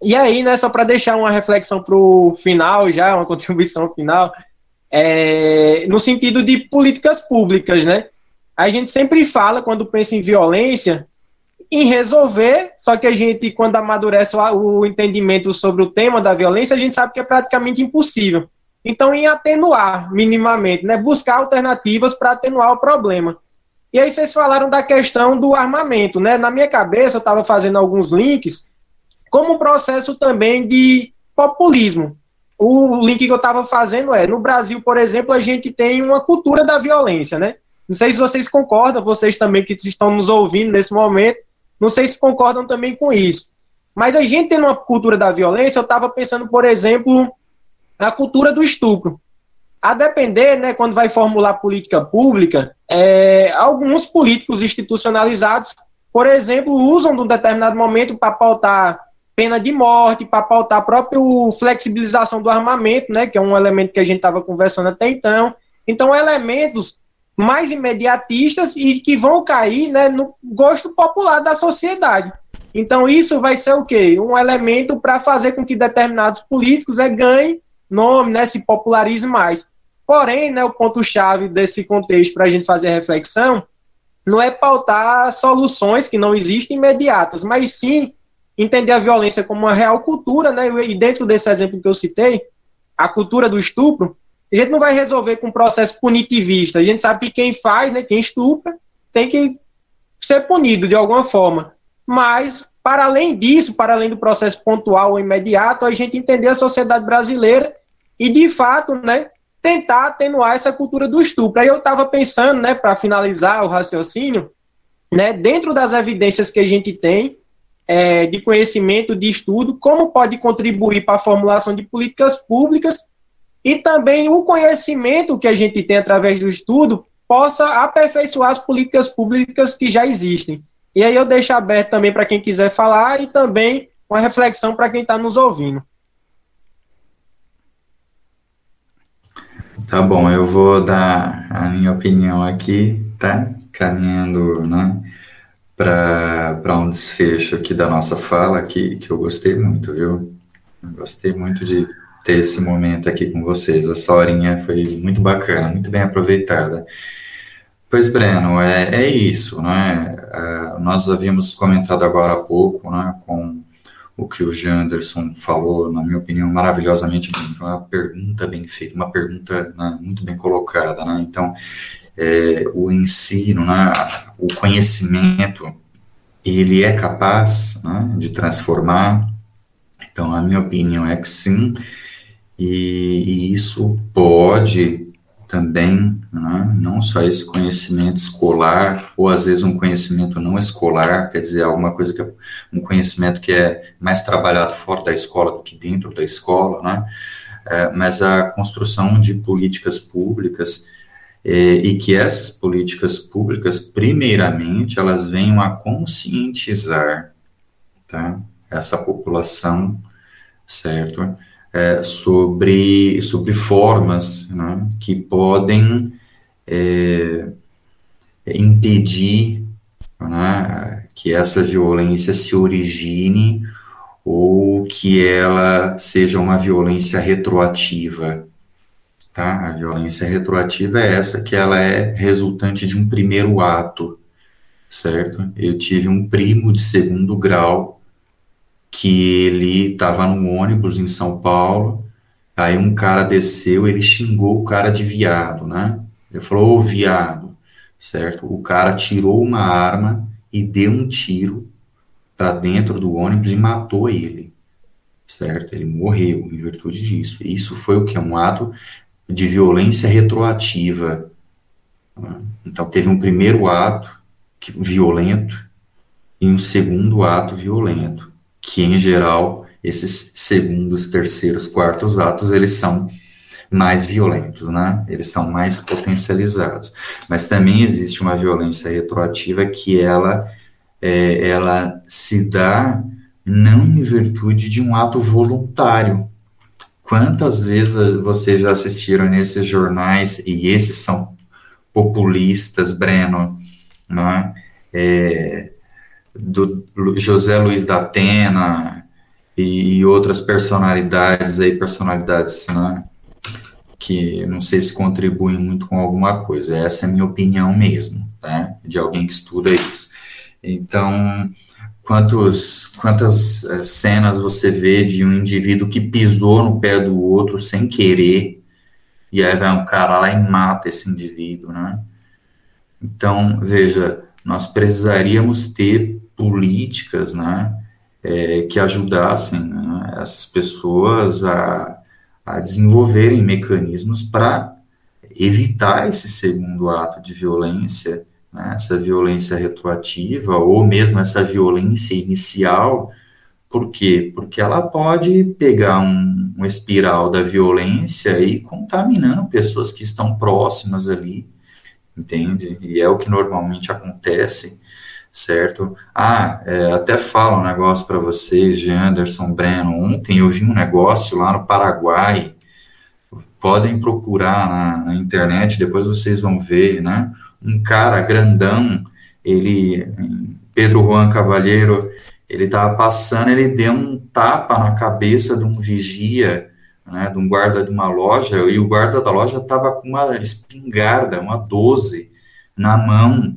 e aí, né, só para deixar uma reflexão para o final já, uma contribuição final, é, no sentido de políticas públicas, né? A gente sempre fala, quando pensa em violência, em resolver, só que a gente, quando amadurece o, o entendimento sobre o tema da violência, a gente sabe que é praticamente impossível. Então, em atenuar minimamente, né, buscar alternativas para atenuar o problema. E aí vocês falaram da questão do armamento, né? Na minha cabeça eu estava fazendo alguns links como um processo também de populismo. O link que eu estava fazendo é, no Brasil, por exemplo, a gente tem uma cultura da violência, né? Não sei se vocês concordam, vocês também que estão nos ouvindo nesse momento, não sei se concordam também com isso. Mas a gente tem uma cultura da violência, eu estava pensando, por exemplo, na cultura do estupro. A depender, né, quando vai formular política pública, é, alguns políticos institucionalizados, por exemplo, usam de um determinado momento para pautar pena de morte, para pautar a própria flexibilização do armamento, né, que é um elemento que a gente estava conversando até então. Então, elementos mais imediatistas e que vão cair né, no gosto popular da sociedade. Então, isso vai ser o quê? Um elemento para fazer com que determinados políticos né, ganhem nome, né, se popularize mais. Porém, né, o ponto-chave desse contexto para a gente fazer a reflexão não é pautar soluções que não existem imediatas, mas sim entender a violência como uma real cultura, né, e dentro desse exemplo que eu citei, a cultura do estupro, a gente não vai resolver com um processo punitivista. A gente sabe que quem faz, né, quem estupra, tem que ser punido de alguma forma. Mas, para além disso, para além do processo pontual ou imediato, a gente entender a sociedade brasileira e, de fato, né, tentar atenuar essa cultura do estupro. Aí eu estava pensando, né, para finalizar o raciocínio, né, dentro das evidências que a gente tem é, de conhecimento, de estudo, como pode contribuir para a formulação de políticas públicas e também o conhecimento que a gente tem através do estudo possa aperfeiçoar as políticas públicas que já existem. E aí eu deixo aberto também para quem quiser falar e também uma reflexão para quem está nos ouvindo. Tá bom, eu vou dar a minha opinião aqui, tá? Caminhando, né? Para um desfecho aqui da nossa fala, que, que eu gostei muito, viu? Gostei muito de ter esse momento aqui com vocês. Essa horinha foi muito bacana, muito bem aproveitada. Pois, Breno, é, é isso, né? É, nós havíamos comentado agora há pouco, né, com o que o Janderson falou, na minha opinião, maravilhosamente bem. Uma pergunta bem feita, uma pergunta né, muito bem colocada. Né? Então, é, o ensino, né, o conhecimento, ele é capaz né, de transformar. Então, a minha opinião é que sim, e, e isso pode também, né, não só esse conhecimento escolar, ou às vezes um conhecimento não escolar, quer dizer, alguma coisa que é um conhecimento que é mais trabalhado fora da escola do que dentro da escola, né, é, mas a construção de políticas públicas é, e que essas políticas públicas, primeiramente, elas venham a conscientizar tá, essa população, certo? É, sobre, sobre formas né, que podem é, impedir né, que essa violência se origine ou que ela seja uma violência retroativa. Tá? A violência retroativa é essa que ela é resultante de um primeiro ato, certo? Eu tive um primo de segundo grau que ele estava no ônibus em São Paulo, aí um cara desceu, ele xingou o cara de viado, né? Ele falou, ô viado, certo? O cara tirou uma arma e deu um tiro para dentro do ônibus e matou ele, certo? Ele morreu em virtude disso. Isso foi o que? Um ato de violência retroativa. Né? Então teve um primeiro ato violento e um segundo ato violento que em geral esses segundos, terceiros, quartos atos eles são mais violentos, né? Eles são mais potencializados. Mas também existe uma violência retroativa que ela é, ela se dá não em virtude de um ato voluntário. Quantas vezes vocês já assistiram nesses jornais e esses são populistas, Breno, né? É, do José Luiz da Atena e outras personalidades aí, personalidades, né, que não sei se contribuem muito com alguma coisa. Essa é a minha opinião mesmo, tá? De alguém que estuda isso. Então, quantos, quantas eh, cenas você vê de um indivíduo que pisou no pé do outro sem querer, e aí vai um cara lá e mata esse indivíduo, né? Então, veja, nós precisaríamos ter políticas, né, é, que ajudassem né, essas pessoas a, a desenvolverem mecanismos para evitar esse segundo ato de violência, né, essa violência retroativa, ou mesmo essa violência inicial, por quê? Porque ela pode pegar um, um espiral da violência e contaminando pessoas que estão próximas ali, entende? E é o que normalmente acontece certo? Ah, é, até falo um negócio para vocês, de Anderson Breno. Ontem eu vi um negócio lá no Paraguai. Podem procurar na, na, internet, depois vocês vão ver, né? Um cara grandão, ele, Pedro Juan Cavalheiro, ele estava passando, ele deu um tapa na cabeça de um vigia, né, de um guarda de uma loja, e o guarda da loja estava com uma espingarda, uma 12, na mão,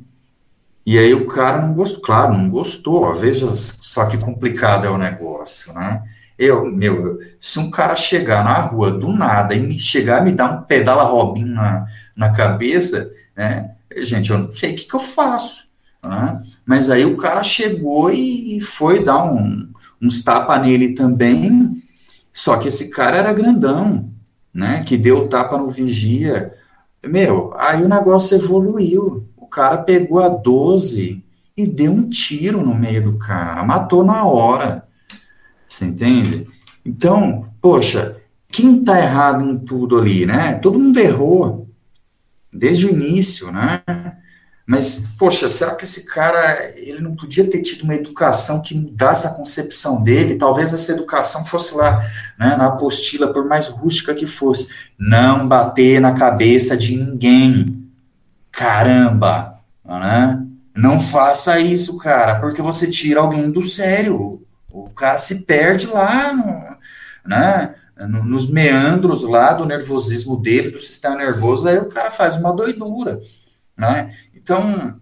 e aí o cara não gostou, claro, não gostou, veja só que complicado é o negócio, né? Eu, meu, se um cara chegar na rua do nada e me chegar e me dar um pedala robinho na, na cabeça, né? Gente, eu não sei o que, que eu faço, né? Mas aí o cara chegou e foi dar um, uns tapa nele também, só que esse cara era grandão, né, que deu tapa no vigia, meu, aí o negócio evoluiu. Cara pegou a 12 e deu um tiro no meio do cara, matou na hora. Você entende? Então, poxa, quem tá errado em tudo ali, né? Todo mundo errou desde o início, né? Mas, poxa, será que esse cara, ele não podia ter tido uma educação que mudasse a concepção dele? Talvez essa educação fosse lá, né, na apostila, por mais rústica que fosse. Não bater na cabeça de ninguém. Caramba, né? Não faça isso, cara, porque você tira alguém do sério. O cara se perde lá, no, né? nos meandros lá do nervosismo dele, do sistema nervoso, aí o cara faz uma doidura, né? Então,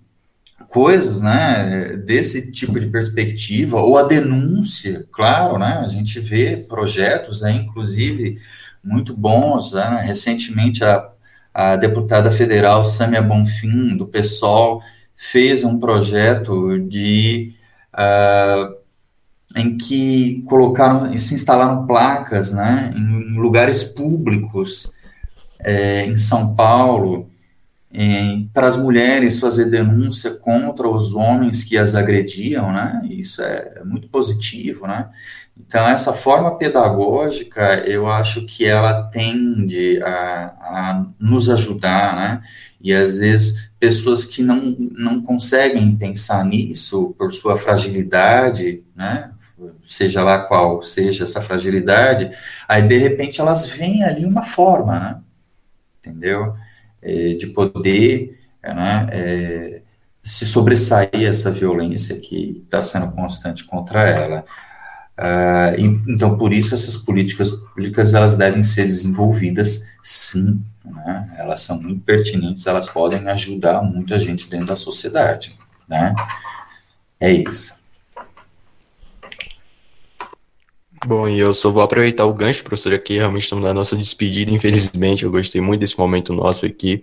coisas, né, desse tipo de perspectiva, ou a denúncia, claro, né, a gente vê projetos, né, inclusive, muito bons, né, recentemente a, a deputada federal Samia Bonfim, do PSOL, fez um projeto de, uh, em que colocaram, se instalaram placas, né, em lugares públicos, é, em São Paulo, para as mulheres fazer denúncia contra os homens que as agrediam, né? Isso é muito positivo, né? Então, essa forma pedagógica, eu acho que ela tende a, a nos ajudar, né? E às vezes, pessoas que não, não conseguem pensar nisso por sua fragilidade, né? Seja lá qual seja essa fragilidade, aí de repente elas veem ali uma forma, né? Entendeu? É, de poder né, é, se sobressair essa violência que está sendo constante contra ela. Uh, e, então, por isso, essas políticas públicas elas devem ser desenvolvidas, sim. Né? Elas são muito pertinentes, elas podem ajudar muita gente dentro da sociedade. Né? É isso. Bom, e eu só vou aproveitar o gancho, professor, aqui realmente estamos na nossa despedida, infelizmente, eu gostei muito desse momento nosso aqui,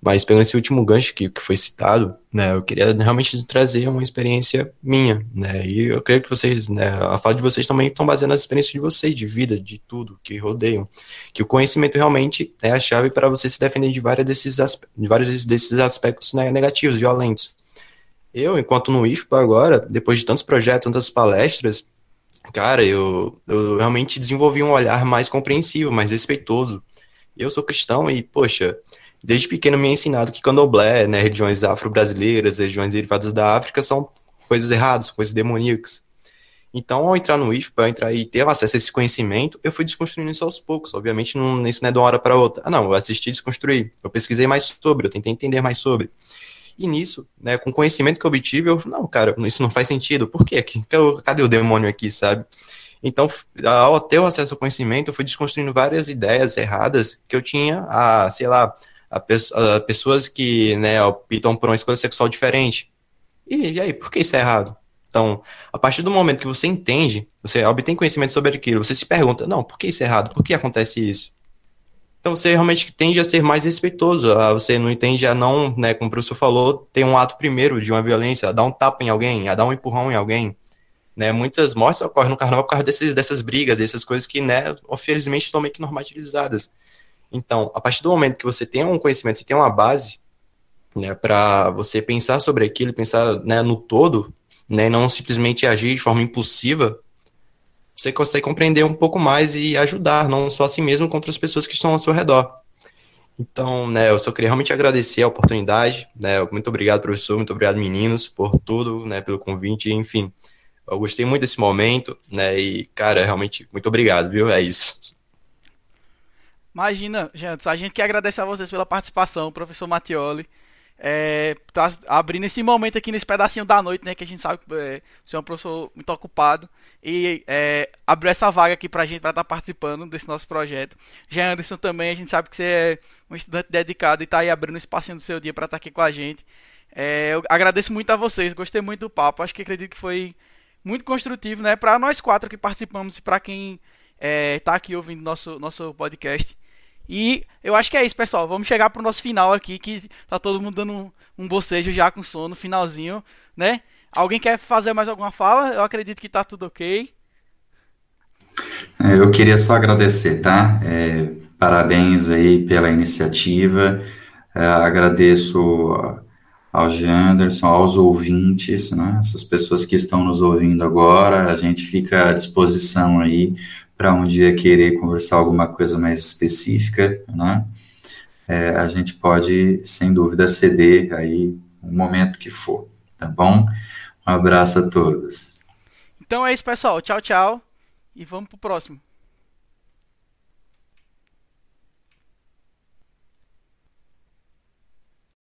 mas pelo esse último gancho que, que foi citado, né, eu queria realmente trazer uma experiência minha, né, e eu creio que vocês, né, a fala de vocês também estão baseando nas experiências de vocês, de vida, de tudo que rodeiam, que o conhecimento realmente é a chave para você se defender de, vários desses, de vários desses aspectos né, negativos, violentos. Eu, enquanto no IFPA agora, depois de tantos projetos, tantas palestras, cara, eu, eu realmente desenvolvi um olhar mais compreensivo, mais respeitoso. Eu sou cristão e, poxa, desde pequeno me é ensinado que candomblé, né, regiões afro-brasileiras, regiões derivadas da África são coisas erradas, coisas demoníacas. Então, ao entrar no IFPA, entrar e ter acesso a esse conhecimento, eu fui desconstruindo isso aos poucos. Obviamente, não, isso não é de uma hora para outra. Ah, não, eu assisti e desconstruí. Eu pesquisei mais sobre, eu tentei entender mais sobre. E nisso, né, com o conhecimento que eu obtive, eu, não, cara, isso não faz sentido. Por quê? Cadê o demônio aqui, sabe? Então, ao ter o acesso ao conhecimento, eu fui desconstruindo várias ideias erradas que eu tinha, a, sei lá, a, a pessoas que, né, optam por uma escolha sexual diferente. E, e aí, por que isso é errado? Então, a partir do momento que você entende, você obtém conhecimento sobre aquilo, você se pergunta, não, por que isso é errado? Por que acontece isso? Então você realmente tende a ser mais respeitoso, você não entende a não, né, como o professor falou, ter um ato primeiro de uma violência, a dar um tapa em alguém, a dar um empurrão em alguém. Né, muitas mortes ocorrem no carnaval por causa desses, dessas brigas, dessas coisas que, né, infelizmente, estão meio que normalizadas. Então, a partir do momento que você tem um conhecimento, você tem uma base, né, para você pensar sobre aquilo, pensar né, no todo, né, não simplesmente agir de forma impulsiva, você consegue compreender um pouco mais e ajudar, não só a si mesmo, contra as pessoas que estão ao seu redor. Então, né, eu só queria realmente agradecer a oportunidade, né, muito obrigado, professor, muito obrigado, meninos, por tudo, né, pelo convite, enfim, eu gostei muito desse momento, né, e, cara, realmente, muito obrigado, viu, é isso. Imagina, gente, a gente quer agradecer a vocês pela participação, professor Mattioli, é, tá abrindo esse momento aqui nesse pedacinho da noite, né? Que a gente sabe que é, você é um professor muito ocupado. E é, abriu essa vaga aqui pra gente para estar tá participando desse nosso projeto. Já Anderson também, a gente sabe que você é um estudante dedicado e tá aí abrindo um espacinho do seu dia para estar tá aqui com a gente. É, eu agradeço muito a vocês, gostei muito do papo. Acho que acredito que foi muito construtivo, né? Para nós quatro que participamos e para quem é, tá aqui ouvindo nosso, nosso podcast. E eu acho que é isso, pessoal. Vamos chegar pro nosso final aqui, que tá todo mundo dando um, um bocejo já com sono, finalzinho, né? Alguém quer fazer mais alguma fala? Eu acredito que tá tudo ok. É, eu queria só agradecer, tá? É, parabéns aí pela iniciativa. É, agradeço ao Janderson, aos ouvintes, né, essas pessoas que estão nos ouvindo agora, a gente fica à disposição aí para um dia querer conversar alguma coisa mais específica, né, é, a gente pode, sem dúvida, ceder aí o momento que for, tá bom? Um abraço a todos. Então é isso, pessoal. Tchau, tchau. E vamos pro próximo.